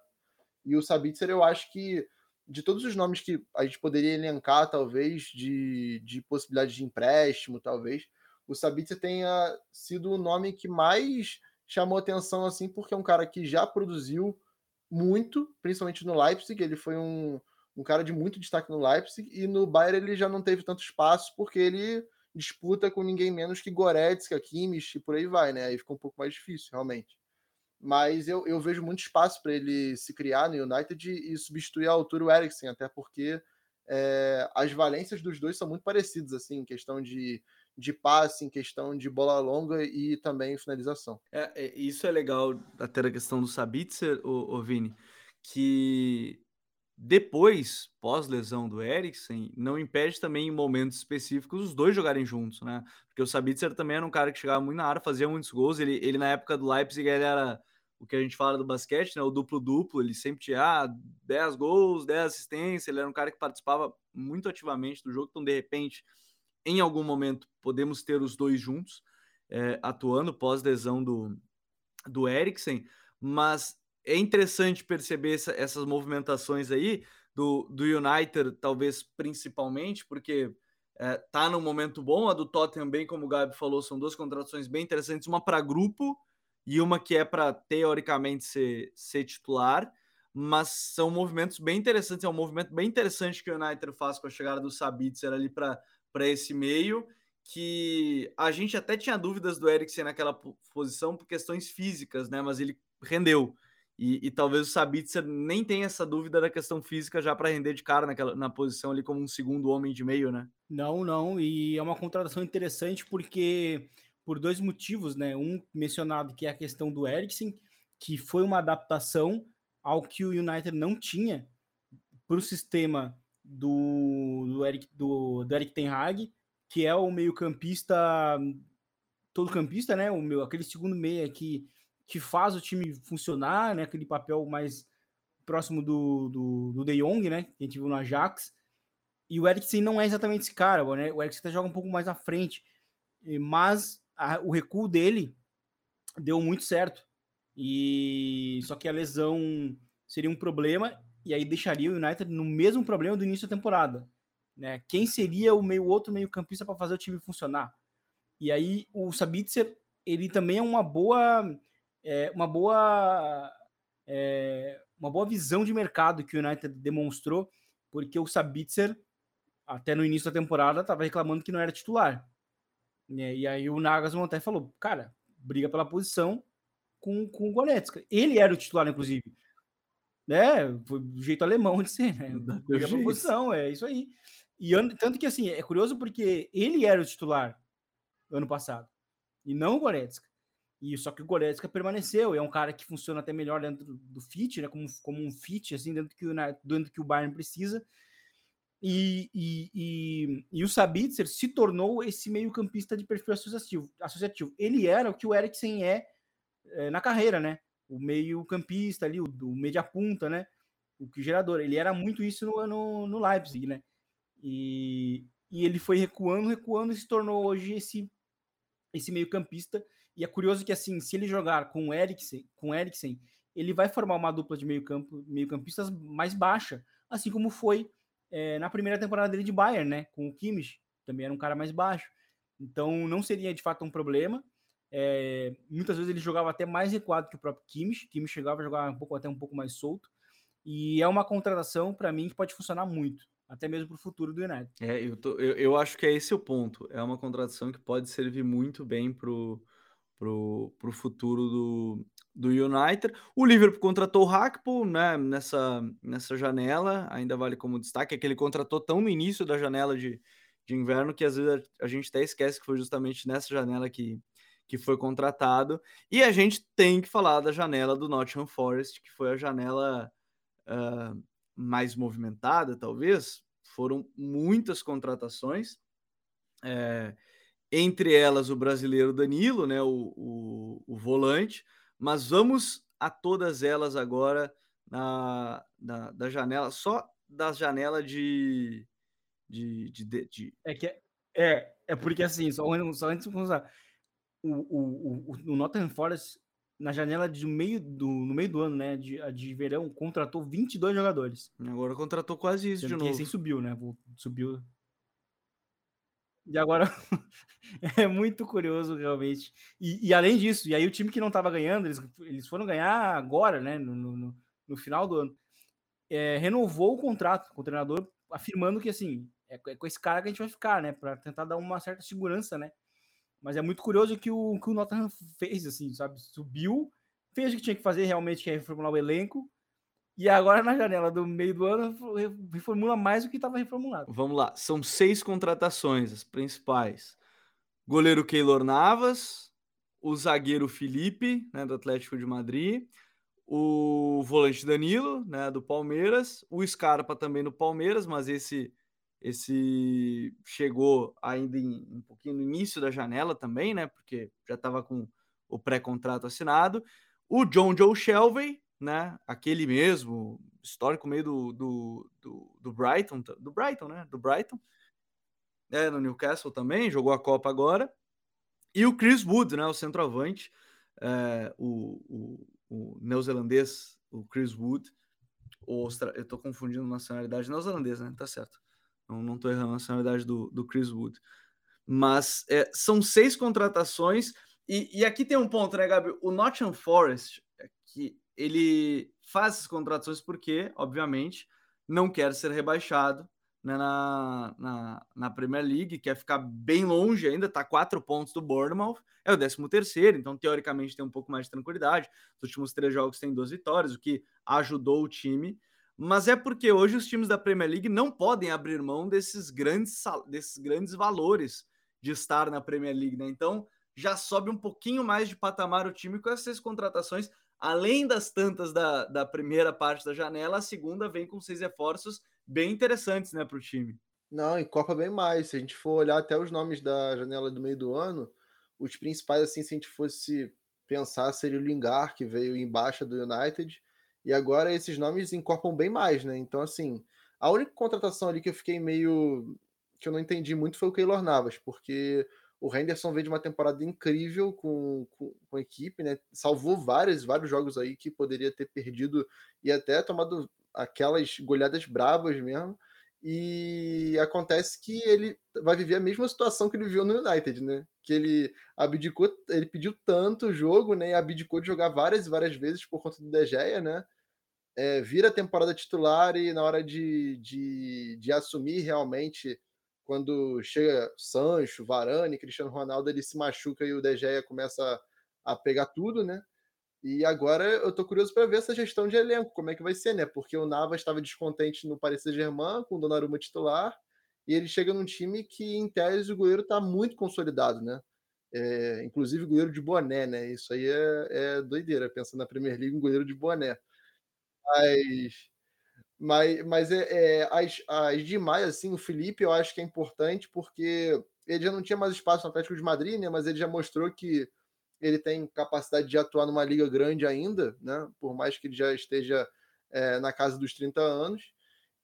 E o Sabitzer, eu acho que de todos os nomes que a gente poderia elencar, talvez, de, de possibilidade de empréstimo, talvez, o Sabitzer tenha sido o nome que mais chamou atenção, assim, porque é um cara que já produziu muito, principalmente no Leipzig, ele foi um, um cara de muito destaque no Leipzig, e no Bayern ele já não teve tanto espaço, porque ele disputa com ninguém menos que Goretzka, Kimmich e por aí vai, né? Aí fica um pouco mais difícil, realmente. Mas eu, eu vejo muito espaço para ele se criar no United e, e substituir a altura o Eriksen, até porque é, as valências dos dois são muito parecidas, assim, em questão de, de passe, em questão de bola longa e também finalização. É, é isso é legal, até a questão do Sabitzer, o, o Vini, que depois, pós-lesão do Eriksen, não impede também em momentos específicos os dois jogarem juntos, né? Porque o Sabitzer também era um cara que chegava muito na área, fazia muitos gols. Ele, ele na época do Leipzig, ele era o que a gente fala do basquete, né? O duplo-duplo. Ele sempre tinha ah, 10 gols, 10 assistências. Ele era um cara que participava muito ativamente do jogo. Então, de repente, em algum momento, podemos ter os dois juntos, é, atuando pós-lesão do, do Eriksen. Mas é interessante perceber essa, essas movimentações aí do, do United, talvez principalmente, porque é, tá num momento bom. A do Tottenham, bem como o Gabi falou, são duas contratações bem interessantes, uma para grupo e uma que é para teoricamente ser, ser titular. Mas são movimentos bem interessantes. É um movimento bem interessante que o United faz com a chegada do Sabitzer ali para esse meio. Que a gente até tinha dúvidas do Eriksen naquela posição por questões físicas, né? Mas ele rendeu. E, e, talvez o Sabitzer nem tenha essa dúvida da questão física já para render de cara naquela, na posição ali como um segundo homem de meio, né? Não, não. E é uma contratação interessante porque por dois motivos, né? Um mencionado que é a questão do Eriksen, que foi uma adaptação ao que o United não tinha para o sistema do, do, Eric, do, do Eric Ten Hag, que é o meio-campista, todo campista, né? O meu, aquele segundo meia que que faz o time funcionar, né? Aquele papel mais próximo do, do, do De Jong, né? Que a gente viu no Ajax. E o Eriksen não é exatamente esse cara, né? O Eriksen joga um pouco mais à frente. Mas a, o recuo dele deu muito certo. E só que a lesão seria um problema e aí deixaria o United no mesmo problema do início da temporada, né? Quem seria o meio outro meio-campista para fazer o time funcionar? E aí o Sabitzer, ele também é uma boa é, uma boa é, uma boa visão de mercado que o United demonstrou, porque o Sabitzer, até no início da temporada, estava reclamando que não era titular. Né? E aí o Nagelsmann até falou, cara, briga pela posição com, com o Goretzka. Ele era o titular, inclusive. Né? Foi do jeito alemão de ser, né? Pela posição, é isso aí. E tanto que, assim, é curioso porque ele era o titular ano passado, e não o Goretzka. E só que o Goretzka permaneceu, é um cara que funciona até melhor dentro do fit, né? Como, como um fit, assim, dentro que o, dentro que o Bayern precisa. E, e, e, e o Sabitzer se tornou esse meio-campista de perfil associativo, associativo. Ele era o que o Eriksen é, é na carreira, né? O meio-campista ali, o, o meia-punta, né? O gerador. Ele era muito isso no, no, no Leipzig, né? E, e ele foi recuando, recuando e se tornou hoje esse, esse meio-campista e é curioso que, assim, se ele jogar com o Eriksen, com Eriksen ele vai formar uma dupla de meio-campo, meio-campistas mais baixa, assim como foi é, na primeira temporada dele de Bayern, né? Com o Kimmich, também era um cara mais baixo. Então, não seria de fato um problema. É, muitas vezes ele jogava até mais recuado que o próprio Kimmich. Kimmich chegava a jogar um pouco, até um pouco mais solto. E é uma contratação, para mim, que pode funcionar muito, até mesmo para o futuro do United. É, eu, tô, eu, eu, acho que é esse o ponto. É uma contratação que pode servir muito bem para o futuro do, do United. O Liverpool contratou o Hackpool né, nessa, nessa janela, ainda vale como destaque, é que ele contratou tão no início da janela de, de inverno que às vezes a, a gente até esquece que foi justamente nessa janela que, que foi contratado. E a gente tem que falar da janela do Nottingham Forest, que foi a janela uh, mais movimentada, talvez. Foram muitas contratações. É, entre elas o brasileiro Danilo, né, o, o, o volante, mas vamos a todas elas agora na, na da janela, só da janela de, de, de, de. É que é, é porque assim, só, só antes de começar, o, o, o, o Nottingham Forest na janela de meio do, no meio do ano, né, de, de verão, contratou 22 jogadores. Agora contratou quase isso Sendo de novo. Recém subiu, né? Subiu e agora [laughs] é muito curioso, realmente. E, e, além disso, e aí o time que não estava ganhando, eles, eles foram ganhar agora, né? No, no, no final do ano. É, renovou o contrato com o treinador, afirmando que assim, é, é, com esse cara que a gente vai ficar, né? Para tentar dar uma certa segurança, né? Mas é muito curioso que o que o Nottingham fez, assim, sabe? Subiu, fez o que tinha que fazer realmente, que é reformular o elenco, e agora na janela do meio do ano reformula mais do que estava reformulado. Vamos lá, são seis contratações, as principais. Goleiro Keylor Navas, o zagueiro Felipe, né, do Atlético de Madrid, o volante Danilo, né, do Palmeiras, o Scarpa também no Palmeiras, mas esse esse chegou ainda em, um pouquinho no início da janela também, né, porque já estava com o pré-contrato assinado. O John Joe Shelby, né? Aquele mesmo, histórico meio do, do, do, do, Brighton, do Brighton, né? Do Brighton. É, no Newcastle também, jogou a Copa agora. E o Chris Wood, né? O centroavante, é, o, o, o neozelandês, o Chris Wood. O Austra... Eu tô confundindo nacionalidade neozelandesa, né? Tá certo. Não, tô errando a nacionalidade do, do Chris Wood. Mas é, são seis contratações. E, e aqui tem um ponto, né, Gabi? O Nottingham Forest, é que ele faz essas contratações porque, obviamente, não quer ser rebaixado né, na, na, na, Premier League, quer ficar bem longe ainda, está quatro pontos do Bournemouth, é o 13 terceiro, então teoricamente tem um pouco mais de tranquilidade. Os últimos três jogos tem duas vitórias, o que ajudou o time, mas é porque hoje os times da Premier League não podem abrir mão desses grandes, desses grandes valores de estar na Premier League, né? Então já sobe um pouquinho mais de patamar o time com essas contratações além das tantas da, da primeira parte da janela, a segunda vem com seis reforços bem interessantes né, para o time. Não, e Copa bem mais. Se a gente for olhar até os nomes da janela do meio do ano, os principais, assim, se a gente fosse pensar, seria o Lingard, que veio em baixa do United, e agora esses nomes incorporam bem mais, né? Então, assim, a única contratação ali que eu fiquei meio. que eu não entendi muito foi o Keylor Navas, porque o Henderson veio de uma temporada incrível com, com, com, a equipe, né? Salvou vários, vários jogos aí que poderia ter perdido e até tomado aquelas goleadas bravas mesmo. E acontece que ele vai viver a mesma situação que ele viveu no United, né? Que ele abdicou, ele pediu tanto o jogo, né? E abdicou de jogar várias e várias vezes por conta do De Gea, né? É, vira a temporada titular e na hora de, de, de assumir realmente quando chega Sancho, Varane, Cristiano Ronaldo, ele se machuca e o De Gea começa a pegar tudo, né? E agora eu tô curioso para ver essa gestão de elenco, como é que vai ser, né? Porque o Navas estava descontente no Paris Saint-Germain com o Donnarumma titular, e ele chega num time que, em tese, o goleiro está muito consolidado, né? É, inclusive goleiro de boné, né? Isso aí é, é doideira, pensando na Premier League, um goleiro de boné. Mas mas, mas é, é, as, as demais, assim, o Felipe eu acho que é importante porque ele já não tinha mais espaço no Atlético de Madrid, né? Mas ele já mostrou que ele tem capacidade de atuar numa liga grande ainda, né? Por mais que ele já esteja é, na casa dos 30 anos.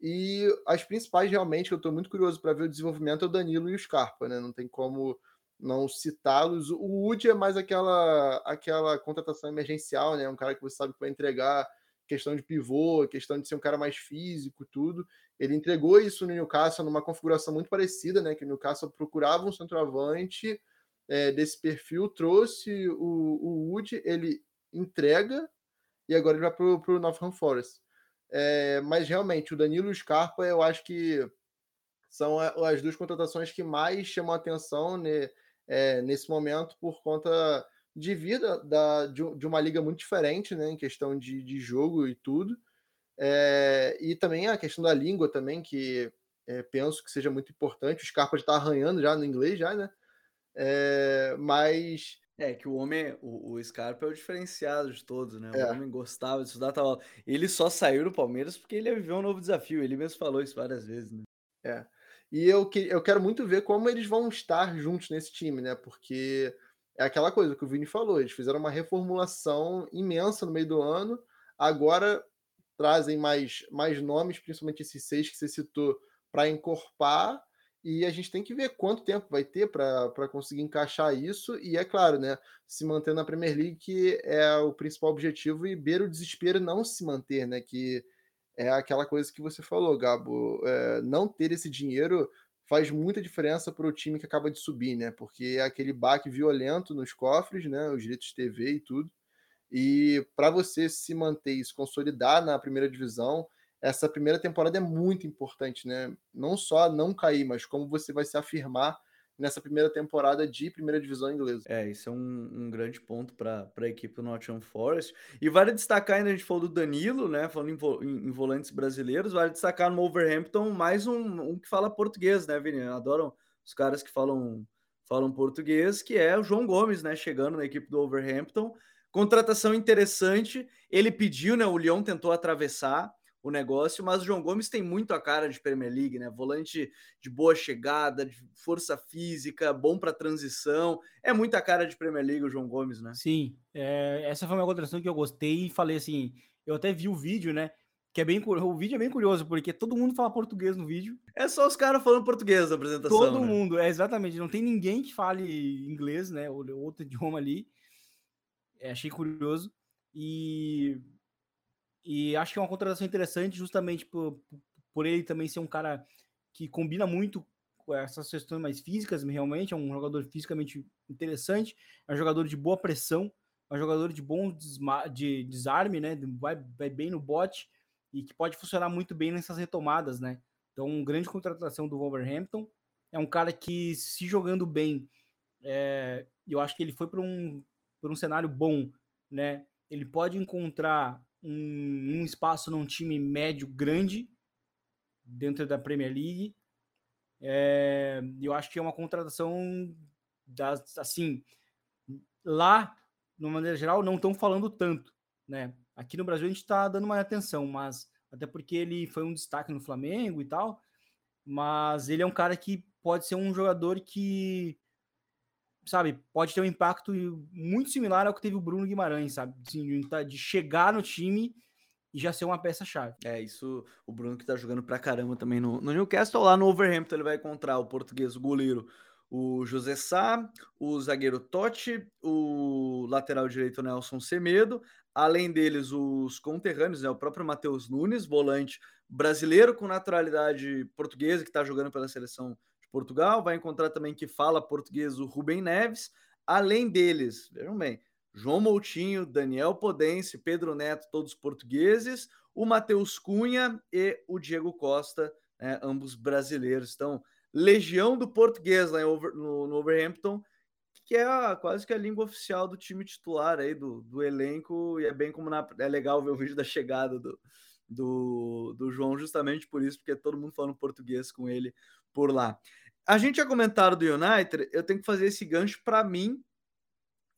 E as principais, realmente, que eu estou muito curioso para ver o desenvolvimento é o Danilo e o Scarpa, né? Não tem como não citá-los. O Wood é mais aquela, aquela contratação emergencial, né? Um cara que você sabe que vai entregar questão de pivô, questão de ser um cara mais físico, tudo. Ele entregou isso no Newcastle numa configuração muito parecida, né? Que o Newcastle procurava um centroavante é, desse perfil, trouxe o, o Wood, ele entrega e agora ele vai para o Northam Forest. É, mas realmente, o Danilo e o Scarpa, eu acho que são as duas contratações que mais chamam atenção né, é, nesse momento por conta de vida da, de, de, uma liga muito diferente, né, em questão de, de jogo e tudo. É, e também a questão da língua também, que penso que seja muito importante. O Scarpa está arranhando já no inglês, já, né? É, mas. É, que o homem, o, o Scarpa é o diferenciado de todos, né? O é. homem gostava de estudar tal. Ele só saiu do Palmeiras porque ele viveu um novo desafio. Ele mesmo falou isso várias vezes, né? É. E eu, que, eu quero muito ver como eles vão estar juntos nesse time, né? Porque é aquela coisa que o Vini falou, eles fizeram uma reformulação imensa no meio do ano, agora trazem mais, mais nomes, principalmente esses seis que você citou, para encorpar, e a gente tem que ver quanto tempo vai ter para conseguir encaixar isso, e é claro, né, se manter na Premier League, é o principal objetivo, e ver o desespero não se manter, né, que é aquela coisa que você falou, Gabo, é, não ter esse dinheiro faz muita diferença para o time que acaba de subir, né? Porque é aquele baque violento nos cofres, né? Os direitos de TV e tudo. E para você se manter e se consolidar na primeira divisão, essa primeira temporada é muito importante, né? Não só não cair, mas como você vai se afirmar nessa primeira temporada de primeira divisão inglesa. É, isso é um, um grande ponto para a equipe do Nottingham Forest. E vale destacar, ainda a gente falou do Danilo, né? Falando em, em, em volantes brasileiros, vale destacar no Wolverhampton mais um, um que fala português, né, Vini? Adoram os caras que falam, falam português, que é o João Gomes, né? Chegando na equipe do Wolverhampton. Contratação interessante. Ele pediu, né? O Lyon tentou atravessar o negócio, mas o João Gomes tem muito a cara de Premier League, né? Volante de boa chegada, de força física, bom para transição. É muita cara de Premier League o João Gomes, né? Sim, é, essa foi uma contratação que eu gostei e falei assim, eu até vi o vídeo, né? Que é bem o vídeo é bem curioso porque todo mundo fala português no vídeo. É só os caras falando português na apresentação. Todo né? mundo, é exatamente. Não tem ninguém que fale inglês, né? Ou outro [laughs] idioma ali. É, achei curioso e e acho que é uma contratação interessante justamente por, por ele também ser um cara que combina muito com essas questões mais físicas, realmente, é um jogador fisicamente interessante, é um jogador de boa pressão, é um jogador de bom de desarme, né? Vai, vai bem no bote e que pode funcionar muito bem nessas retomadas, né? Então, grande contratação do Wolverhampton. É um cara que, se jogando bem, é, eu acho que ele foi para um, um cenário bom, né? Ele pode encontrar um, um espaço num time médio grande dentro da Premier League. É, eu acho que é uma contratação das, assim, lá, de uma maneira geral, não estão falando tanto, né? Aqui no Brasil a gente está dando mais atenção, mas até porque ele foi um destaque no Flamengo e tal, mas ele é um cara que pode ser um jogador que sabe, pode ter um impacto muito similar ao que teve o Bruno Guimarães, sabe? Assim, de chegar no time e já ser uma peça-chave. É, isso, o Bruno que tá jogando pra caramba também no, no Newcastle, lá no Overhampton ele vai encontrar o português, o goleiro, o José Sá, o zagueiro Totti, o lateral direito Nelson Semedo, além deles os conterrâneos, né, o próprio Matheus Nunes, volante brasileiro com naturalidade portuguesa, que está jogando pela seleção Portugal, vai encontrar também que fala português o Rubem Neves, além deles, vejam bem, João Moutinho, Daniel Podense, Pedro Neto, todos portugueses, o Matheus Cunha e o Diego Costa, né, ambos brasileiros. Então, legião do português lá Over, no, no, Overhampton, que é a, quase que a língua oficial do time titular aí, do, do elenco, e é bem como na, é legal ver o vídeo da chegada do, do, do João, justamente por isso, porque todo mundo falando português com ele por lá. A gente já comentaram do United, eu tenho que fazer esse gancho para mim,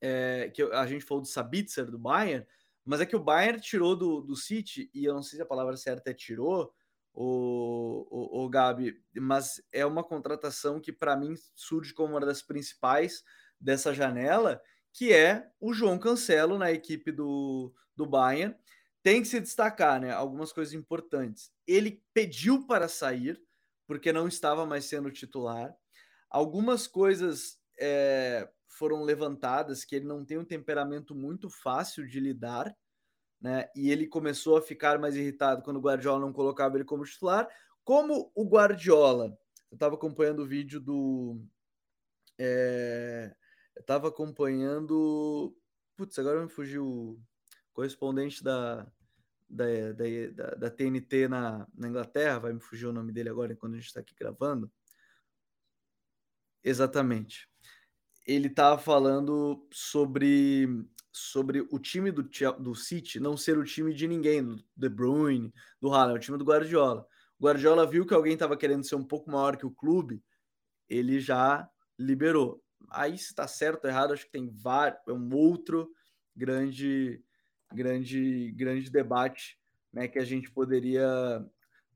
é, que a gente falou do Sabitzer, do Bayern, mas é que o Bayern tirou do, do City, e eu não sei se a palavra certa é tirou, o, o, o Gabi, mas é uma contratação que para mim surge como uma das principais dessa janela, que é o João Cancelo na equipe do, do Bayern. Tem que se destacar, né? Algumas coisas importantes. Ele pediu para sair, porque não estava mais sendo titular. Algumas coisas é, foram levantadas que ele não tem um temperamento muito fácil de lidar, né? E ele começou a ficar mais irritado quando o Guardiola não colocava ele como titular. Como o Guardiola, eu estava acompanhando o vídeo do. É, eu estava acompanhando. Putz, agora me fugiu o correspondente da, da, da, da, TNT na, na, Inglaterra, vai me fugir o nome dele agora quando a gente está aqui gravando. Exatamente. Ele estava falando sobre, sobre o time do, do City não ser o time de ninguém, do De Bruyne, do Haaland, o time do Guardiola. O Guardiola viu que alguém estava querendo ser um pouco maior que o clube, ele já liberou. Aí se está certo ou errado, acho que tem vários, é um outro grande grande, grande debate né, que a gente poderia,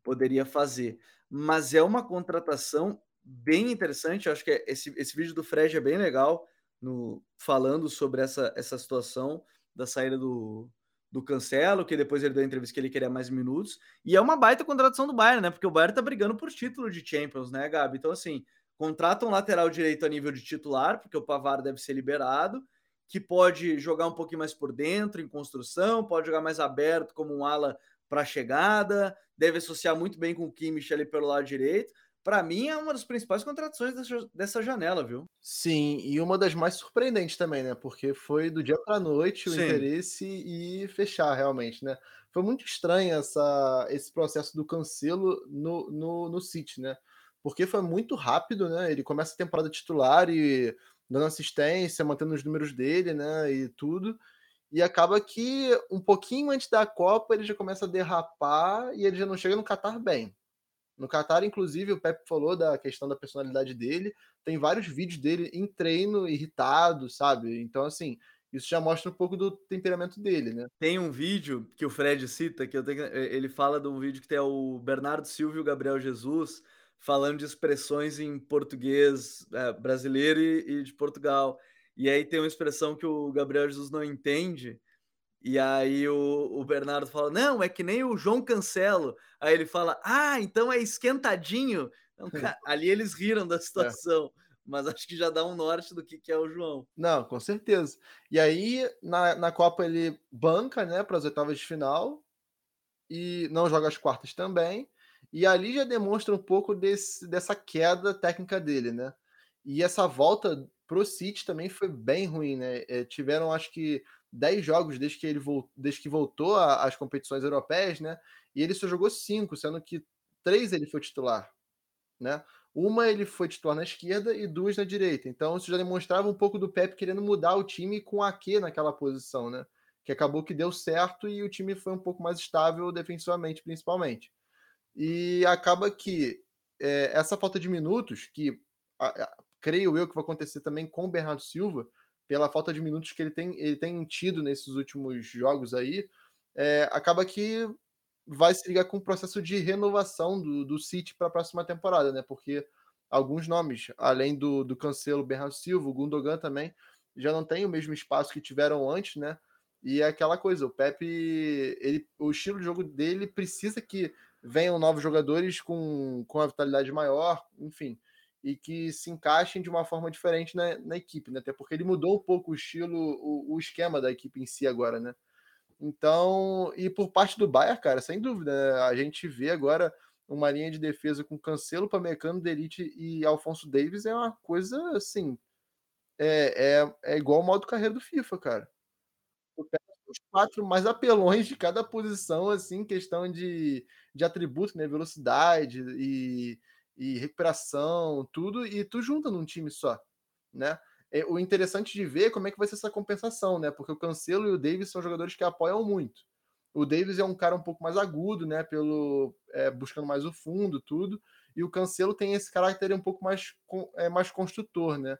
poderia fazer. mas é uma contratação bem interessante. Acho que esse, esse vídeo do Fred é bem legal, no, falando sobre essa, essa situação da saída do, do Cancelo, que depois ele deu a entrevista que ele queria mais minutos. E é uma baita contratação do Bayern, né? Porque o Bayern tá brigando por título de Champions, né, Gabi? Então, assim, contrata um lateral direito a nível de titular, porque o Pavar deve ser liberado, que pode jogar um pouquinho mais por dentro, em construção, pode jogar mais aberto como um ala para chegada, deve associar muito bem com o Kimmich ali pelo lado direito para mim é uma das principais contratações dessa, dessa, janela, viu? Sim, e uma das mais surpreendentes também, né? Porque foi do dia para noite o Sim. interesse e fechar realmente, né? Foi muito estranho essa, esse processo do cancelo no, no, no City, né? Porque foi muito rápido, né? Ele começa a temporada titular e dando assistência, mantendo os números dele, né? E tudo. E acaba que um pouquinho antes da Copa ele já começa a derrapar e ele já não chega no Qatar bem. No Qatar, inclusive, o Pepe falou da questão da personalidade dele. Tem vários vídeos dele em treino, irritado, sabe? Então, assim, isso já mostra um pouco do temperamento dele, né? Tem um vídeo que o Fred cita, que eu tenho, eh, ele fala de um vídeo que tem o Bernardo Silva e o Gabriel Jesus falando de expressões em português é, brasileiro e, e de Portugal. E aí tem uma expressão que o Gabriel Jesus não entende, e aí o, o, Bernardo fala: não, é que nem o João Cancelo. Aí ele fala: ah, então é esquentadinho. Então, cara, [laughs] ali eles riram da é. situação. É. Mas acho que já dá um norte do que, que é o João. Não, com certeza. E aí, na, na Copa, ele banca né, para as oitavas de final e não joga as quartas também. E ali já demonstra um pouco desse, dessa queda técnica dele, né? E essa volta pro City também foi bem ruim, né? É, tiveram, acho que, 10 jogos desde que ele voltou, desde que voltou às competições europeias, né? E ele só jogou cinco, sendo que três ele foi titular, né? Uma ele foi titular na esquerda e duas na direita. Então isso já demonstrava um pouco do Pep querendo mudar o time com a Q naquela posição, né? Que acabou que deu certo e o time foi um pouco mais estável defensivamente, principalmente. E acaba que é, essa falta de minutos, que a, a, creio eu que vai acontecer também com o Bernardo Silva, pela falta de minutos que ele tem, ele tem tido nesses últimos jogos aí, é, acaba que vai se ligar com o processo de renovação do, do City para a próxima temporada, né? Porque alguns nomes, além do, do Cancelo, Bernardo Silva, Gundogan também, já não tem o mesmo espaço que tiveram antes, né? E é aquela coisa, o Pepe, ele, o estilo de jogo dele precisa que venham novos jogadores com, com a vitalidade maior, enfim e que se encaixem de uma forma diferente na, na equipe, né? Até porque ele mudou um pouco o estilo, o, o, esquema da equipe em si agora, né? Então, e por parte do Bayern, cara, sem dúvida, né? a gente vê agora uma linha de defesa com Cancelo, Pamecano, Delite e Alfonso Davis é uma coisa assim, é, é, é igual o modo carreira do FIFA, cara. Os quatro mais apelões de cada posição, assim, questão de, de atributo, né? Velocidade e e recuperação, tudo, e tu junta num time só, né? É, o interessante de ver é como é que vai ser essa compensação, né? Porque o Cancelo e o Davis são jogadores que apoiam muito. O Davis é um cara um pouco mais agudo, né? Pelo é, buscando mais o fundo, tudo. E o Cancelo tem esse caráter um pouco mais, é, mais construtor, né?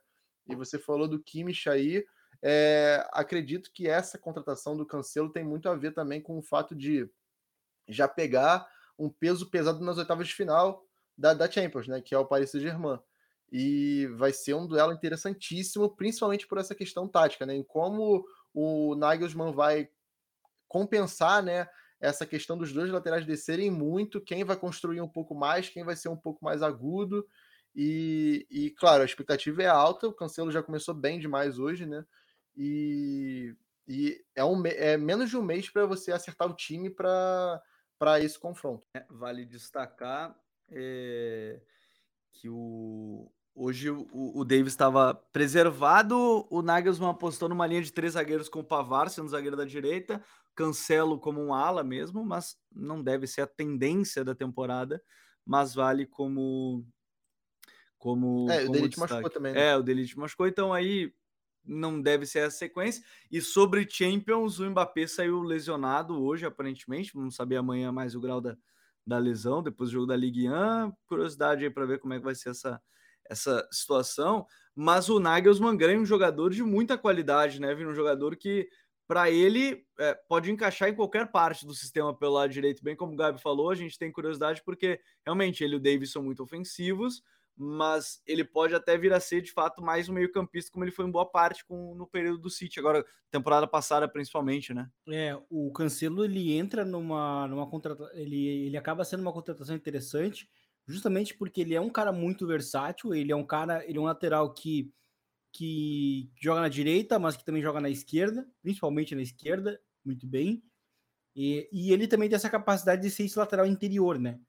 E você falou do Kimmich aí. É, acredito que essa contratação do Cancelo tem muito a ver também com o fato de já pegar um peso pesado nas oitavas de final, da, da Champions, né? Que é o Paris Saint-Germain. E vai ser um duelo interessantíssimo, principalmente por essa questão tática, né? Em como o Nagelsmann vai compensar, né? Essa questão dos dois laterais descerem muito, quem vai construir um pouco mais, quem vai ser um pouco mais agudo. E, e claro, a expectativa é alta, o Cancelo já começou bem demais hoje, né? E, e é, um, é menos de um mês para você acertar o time para esse confronto. É, vale destacar é, que o, hoje o, o Davis estava preservado, o Nagelsmann apostou numa linha de três zagueiros com o Pavar sendo zagueiro da direita, Cancelo como um ala mesmo, mas não deve ser a tendência da temporada, mas vale como como É, o Delite machucou também, né? É, o Delite machucou, então aí não deve ser a sequência. E sobre Champions, o Mbappé saiu lesionado hoje, aparentemente. Vamos saber amanhã mais o grau da, da lesão, depois do jogo da Ligue 1. Curiosidade aí para ver como é que vai ser essa, essa situação. Mas o Nagelsmann ganha um jogador de muita qualidade, né? Vindo um jogador que para ele, é, pode encaixar em qualquer parte do sistema pelo lado direito, bem como o Gabi falou, a gente tem curiosidade porque realmente ele e o Davis são muito ofensivos, mas ele pode até vir a ser de fato mais um meio-campista, como ele foi em boa parte com, no período do City, agora temporada passada principalmente, né? É, o Cancelo ele entra numa, numa contratação, ele, ele acaba sendo uma contratação interessante, justamente porque ele é um cara muito versátil, ele é um cara, ele é um lateral que, que joga na direita, mas que também joga na esquerda, principalmente na esquerda, muito bem. E, e ele também tem essa capacidade de ser esse lateral interior, né?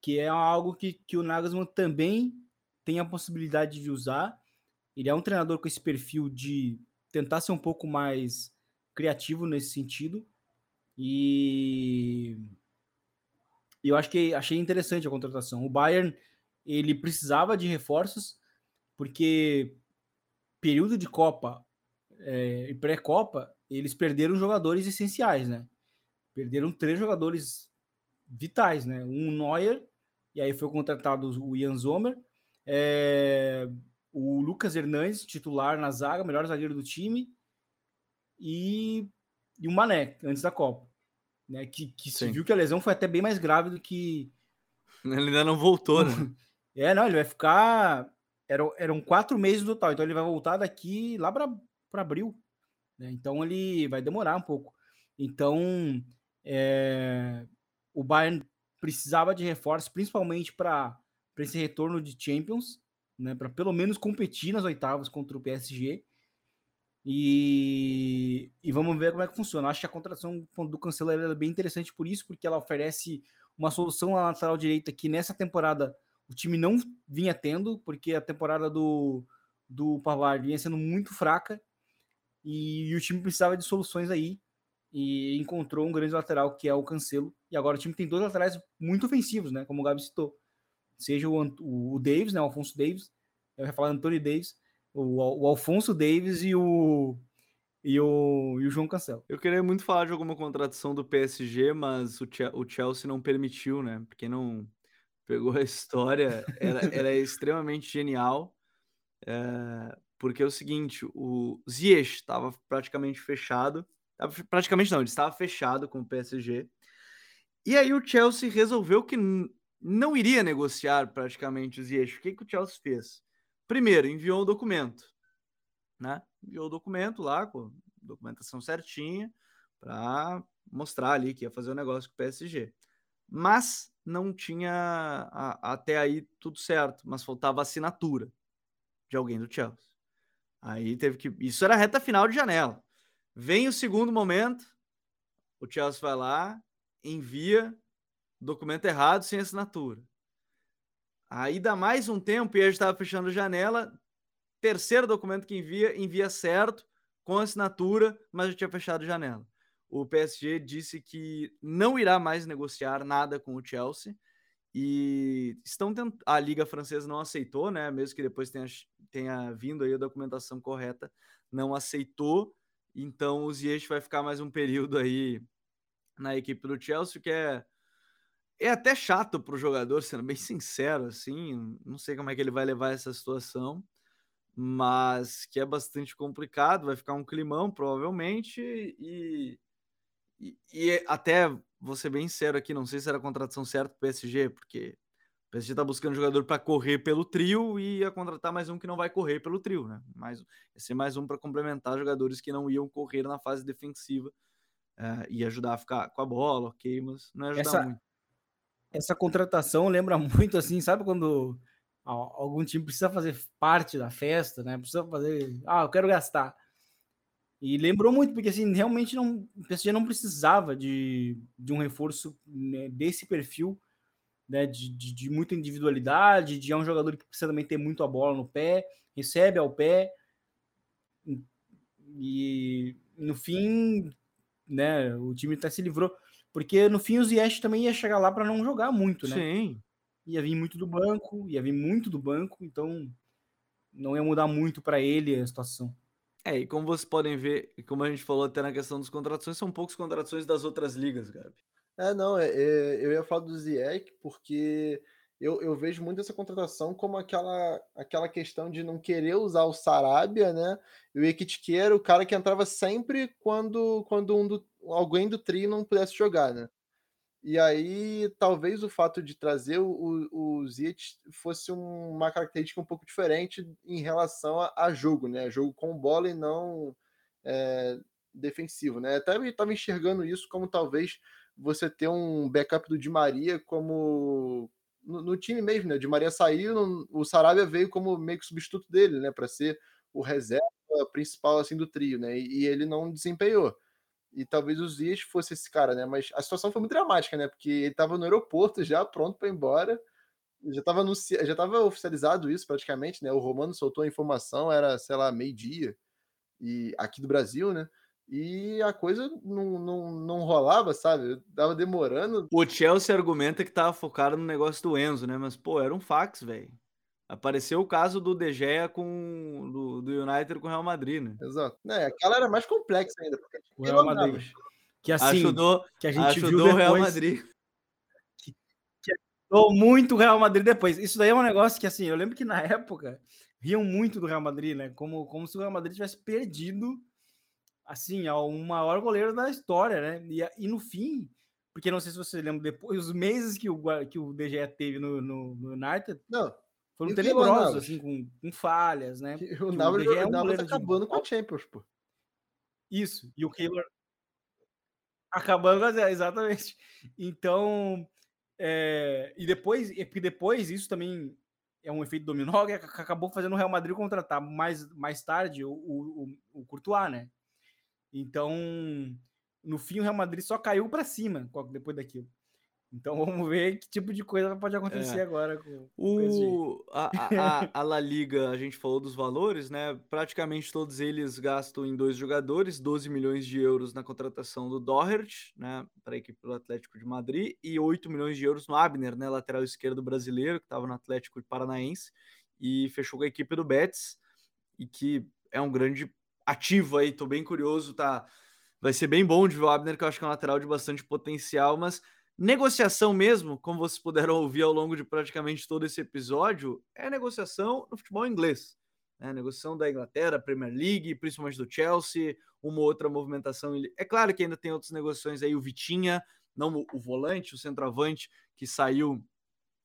Que é algo que, que o Nagelsmann também tem a possibilidade de usar. Ele é um treinador com esse perfil de tentar ser um pouco mais criativo nesse sentido. E eu acho que achei interessante a contratação. O Bayern ele precisava de reforços porque período de Copa é, e pré-Copa eles perderam jogadores essenciais, né? Perderam três jogadores vitais, né? Um Neuer e aí foi contratado o Ian Zomer, é, o Lucas Hernandes, titular na zaga, melhor zagueiro do time, e, e o Mané, antes da Copa. Né, que, que se viu que a lesão foi até bem mais grave do que. Ele ainda não voltou, né? [laughs] É, não, ele vai ficar. Eram, eram quatro meses no total, então ele vai voltar daqui lá para abril. Né? Então ele vai demorar um pouco. Então é, o Bayern precisava de reforços, principalmente para esse retorno de Champions, né, para pelo menos competir nas oitavas contra o PSG. E, e vamos ver como é que funciona. Acho que a contratação do Cancelo é bem interessante por isso, porque ela oferece uma solução na lateral direita que nessa temporada o time não vinha tendo, porque a temporada do, do Pavard vinha sendo muito fraca e, e o time precisava de soluções aí e encontrou um grande lateral que é o Cancelo. E agora o time tem dois laterais muito ofensivos, né? Como o Gabi citou. Seja o, o Davis, né? O Alfonso Davis, eu ia falar Antônio Davis, o, o Alfonso Davis e o, e o, e o João Cancelo. Eu queria muito falar de alguma contratação do PSG, mas o, o Chelsea não permitiu, né? Porque não pegou a história, era, [laughs] era extremamente genial. É, porque é o seguinte, o Ziyech estava praticamente fechado, praticamente não, ele estava fechado com o PSG. E aí o Chelsea resolveu que não iria negociar praticamente o Ziyech. O que, que o Chelsea fez? Primeiro, enviou um documento, né? Enviou o documento lá, com documentação certinha, para mostrar ali que ia fazer o um negócio com o PSG. Mas não tinha a, até aí tudo certo, mas faltava assinatura de alguém do Chelsea. Aí teve que. Isso era reta final de janela. Vem o segundo momento, o Chelsea vai lá, envia documento errado sem assinatura. Aí dá mais um tempo e a gente estava fechando a janela. Terceiro documento que envia, envia certo, com assinatura, mas já tinha fechado a janela. O PSG disse que não irá mais negociar nada com o Chelsea e estão tent... a liga francesa não aceitou, né? Mesmo que depois tenha, tenha vindo aí a documentação correta, não aceitou então o Ziyech vai ficar mais um período aí na equipe do Chelsea, que é, é até chato para o jogador, sendo bem sincero, assim. Não sei como é que ele vai levar essa situação, mas que é bastante complicado. Vai ficar um climão, provavelmente, e, e, e até vou ser bem sincero aqui, não sei se era a contratação certa para o PSG, porque o PSG está buscando jogador para correr pelo trio e ia contratar mais um que não vai correr pelo trio, né? Mais, ia ser mais um para complementar jogadores que não iam correr na fase defensiva é, e ajudar a ficar com a bola, ok, mas não ia ajudar essa, muito. Essa contratação lembra [laughs] muito assim, sabe quando algum time precisa fazer parte da festa, né? Precisa fazer, ah, eu quero gastar. E lembrou muito, porque assim, realmente não, o PSG não precisava de, de um reforço né, desse perfil né, de, de, de, muita individualidade, de é um jogador que precisa também ter muito a bola no pé, recebe ao pé, e no fim, né, o time até se livrou, porque no fim o Ziyech também ia chegar lá para não jogar muito, né? Sim. Ia vir muito do banco, ia vir muito do banco, então não ia mudar muito para ele a situação. É, e como vocês podem ver, e como a gente falou até na questão das contratações, são poucas contratações das outras ligas, Gabi. É, não, é, é, eu ia falar do Ziyech porque eu, eu vejo muito essa contratação como aquela, aquela questão de não querer usar o Sarabia, né? E o Ekitike era o cara que entrava sempre quando, quando um do, alguém do trio não pudesse jogar, né? E aí, talvez o fato de trazer o, o Ziet fosse um, uma característica um pouco diferente em relação a, a, jogo, né? Jogo com bola e não é, defensivo, né? Até estava enxergando isso como talvez você ter um backup do Di Maria como no, no time mesmo, né? O Di Maria saiu, o Sarabia veio como meio que substituto dele, né? Para ser o reserva principal assim do trio, né? E, e ele não desempenhou e talvez os dias fosse esse cara, né? Mas a situação foi muito dramática, né? Porque ele estava no aeroporto já pronto para ir embora, já estava anunci... já estava oficializado isso praticamente, né? O Romano soltou a informação, era, sei lá, meio-dia, e aqui do Brasil, né? E a coisa não, não, não rolava, sabe? Tava demorando. O Chelsea argumenta que tava focado no negócio do Enzo, né? Mas, pô, era um fax, velho. Apareceu o caso do De Gea com do, do United com o Real Madrid, né? Exato. É, aquela era mais complexa ainda, porque o Real Madrid. Que assim, ajudou, que a gente ajudou viu depois, o Real Madrid. Que, que ajudou muito o Real Madrid depois. Isso daí é um negócio que assim, eu lembro que na época riam muito do Real Madrid, né? Como, como se o Real Madrid tivesse perdido assim, ao maior goleiro da história, né? E, e no fim, porque não sei se você lembra depois, os meses que o, que o De Gea teve no, no, no United. Não, foram tenebrosos, assim, com, com, falhas, né? O Navas é um tá acabando de... com a Champions, pô. Isso, e o Keylor acabando com a exatamente. Então, é... e depois, e depois isso também é um efeito dominó que acabou fazendo o Real Madrid contratar mais, mais tarde o, o, o Courtois, né? Então, no fim, o Real Madrid só caiu para cima depois daquilo. Então [laughs] vamos ver que tipo de coisa pode acontecer é. agora com, o, a, a, [laughs] a, La Liga, a gente falou dos valores, né? Praticamente todos eles gastam em dois jogadores, 12 milhões de euros na contratação do Doherty, né? Para a equipe do Atlético de Madrid, e 8 milhões de euros no Abner, né? Lateral esquerdo brasileiro, que estava no Atlético Paranaense, e fechou com a equipe do Betis, e que é um grande ativo aí, tô bem curioso, tá? Vai ser bem bom de ver o Abner, que eu acho que é um lateral de bastante potencial, mas Negociação mesmo, como vocês puderam ouvir ao longo de praticamente todo esse episódio, é negociação no futebol inglês. Né? Negociação da Inglaterra, Premier League, principalmente do Chelsea, uma outra movimentação. É claro que ainda tem outras negociações aí, o Vitinha, não o volante, o centroavante, que saiu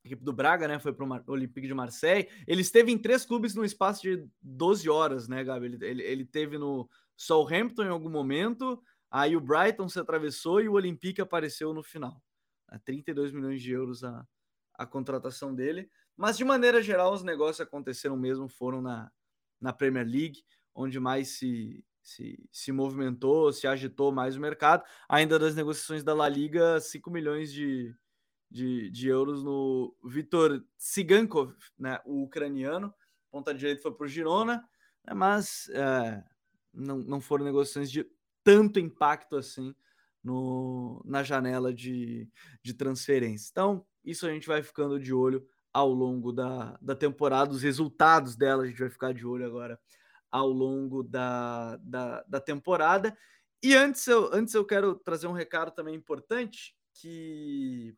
equipe do Braga, né? Foi para o Olympique de Marseille. Ele esteve em três clubes no espaço de 12 horas, né, Gabi? Ele, ele, ele teve no Southampton em algum momento, aí o Brighton se atravessou e o Olympique apareceu no final a 32 milhões de euros a, a contratação dele. Mas, de maneira geral, os negócios aconteceram mesmo, foram na, na Premier League, onde mais se, se, se movimentou, se agitou mais o mercado. Ainda das negociações da La Liga, 5 milhões de, de, de euros no Vitor Tsigankov, né, o ucraniano. Ponta direita foi para o Girona, né, mas é, não, não foram negociações de tanto impacto assim no, na janela de, de transferência. Então, isso a gente vai ficando de olho ao longo da, da temporada, os resultados dela a gente vai ficar de olho agora ao longo da, da, da temporada. E antes eu, antes eu quero trazer um recado também importante, que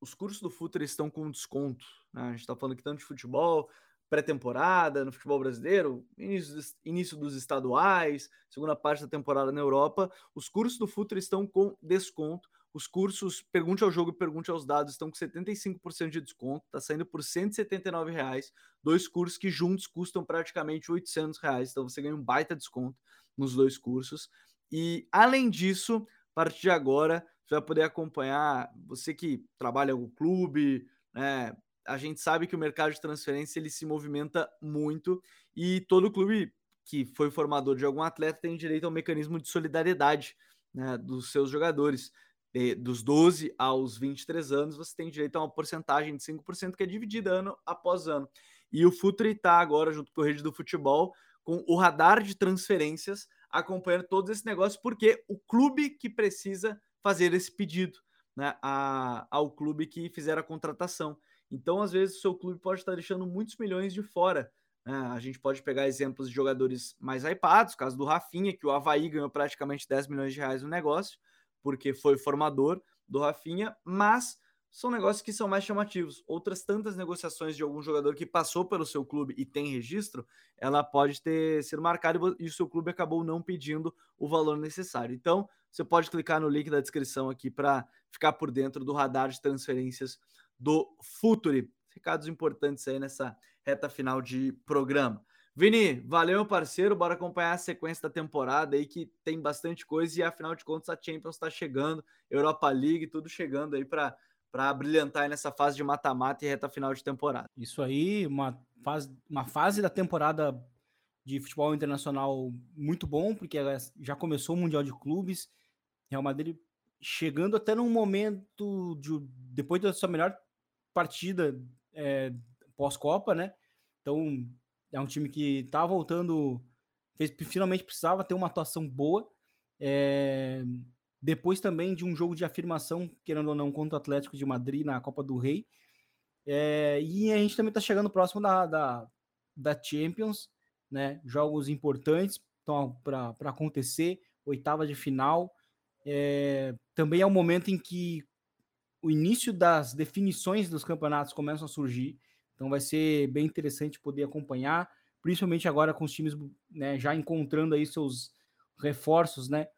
os cursos do Futre estão com desconto. Né? A gente está falando aqui tanto de futebol, pré-temporada no futebol brasileiro, início, início, dos estaduais, segunda parte da temporada na Europa, os cursos do Futre estão com desconto. Os cursos Pergunte ao Jogo e Pergunte aos Dados estão com 75% de desconto, está saindo por R$ reais, dois cursos que juntos custam praticamente R$ reais, então você ganha um baita desconto nos dois cursos. E além disso, a partir de agora, você vai poder acompanhar, você que trabalha no clube, né, a gente sabe que o mercado de transferência ele se movimenta muito e todo clube que foi formador de algum atleta tem direito ao mecanismo de solidariedade né, dos seus jogadores. E dos 12 aos 23 anos, você tem direito a uma porcentagem de 5% que é dividida ano após ano. E o Futre está agora, junto com o Rede do Futebol, com o radar de transferências, acompanhando todos esses negócios, porque o clube que precisa fazer esse pedido né, a, ao clube que fizer a contratação. Então, às vezes, o seu clube pode estar deixando muitos milhões de fora. Né? A gente pode pegar exemplos de jogadores mais hypados, caso do Rafinha, que o Havaí ganhou praticamente 10 milhões de reais no negócio, porque foi formador do Rafinha, mas são negócios que são mais chamativos. Outras tantas negociações de algum jogador que passou pelo seu clube e tem registro, ela pode ter sido marcada e o seu clube acabou não pedindo o valor necessário. Então, você pode clicar no link da descrição aqui para ficar por dentro do radar de transferências do Futuri. Recados importantes aí nessa reta final de programa. Vini, valeu, meu parceiro. Bora acompanhar a sequência da temporada aí, que tem bastante coisa e afinal de contas a Champions está chegando, Europa League, tudo chegando aí para para brilhantar nessa fase de mata-mata e reta final de temporada. Isso aí, uma fase, uma fase da temporada de futebol internacional muito bom, porque já começou o Mundial de Clubes. Real Madrid chegando até num momento de, depois da sua melhor partida é, pós-Copa, né? Então é um time que tá voltando, fez, finalmente precisava ter uma atuação boa. É, depois também de um jogo de afirmação, querendo ou não, contra o Atlético de Madrid na Copa do Rei. É, e a gente também está chegando próximo da, da, da, Champions, né? Jogos importantes para acontecer, oitava de final. É, também é o momento em que o início das definições dos campeonatos começam a surgir. Então vai ser bem interessante poder acompanhar, principalmente agora com os times né, já encontrando aí seus reforços, né,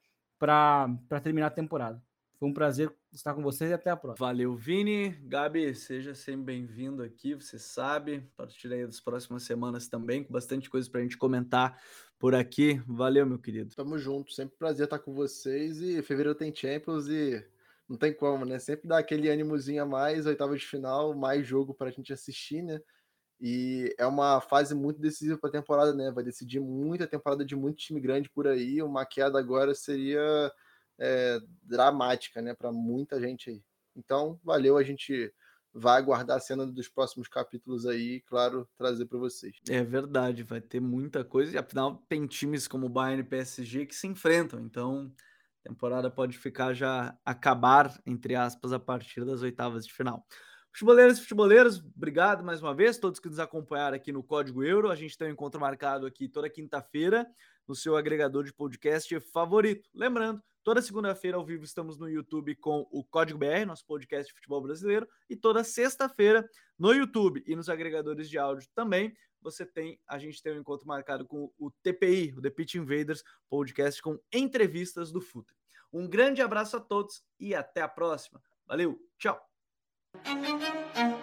para terminar a temporada. Foi um prazer estar com vocês e até a próxima. Valeu, Vini. Gabi, seja sempre bem-vindo aqui, você sabe. A partir aí das próximas semanas também, com bastante coisa para a gente comentar por aqui. Valeu, meu querido. Tamo junto, sempre prazer estar com vocês. E fevereiro tem Champions e não tem como, né? Sempre dá aquele ânimozinho a mais, oitava de final, mais jogo para a gente assistir, né? E é uma fase muito decisiva para a temporada, né? Vai decidir muita temporada de muito time grande por aí. Uma queda agora seria é, dramática, né? Para muita gente aí. Então, valeu, a gente vai aguardar a cena dos próximos capítulos aí, claro, trazer para vocês. É verdade, vai ter muita coisa. E afinal, tem times como Bayern e PSG que se enfrentam. Então, temporada pode ficar já acabar, entre aspas, a partir das oitavas de final. Futeboleiros e futeboleiros, obrigado mais uma vez, todos que nos acompanharam aqui no Código Euro. A gente tem um encontro marcado aqui toda quinta-feira no seu agregador de podcast favorito. Lembrando, toda segunda-feira ao vivo estamos no YouTube com o Código BR, nosso podcast de futebol brasileiro, e toda sexta-feira no YouTube e nos agregadores de áudio também. Você tem, a gente tem um encontro marcado com o TPI, o The Pitch Invaders, podcast com entrevistas do Futre. Um grande abraço a todos e até a próxima. Valeu, tchau! Thank you.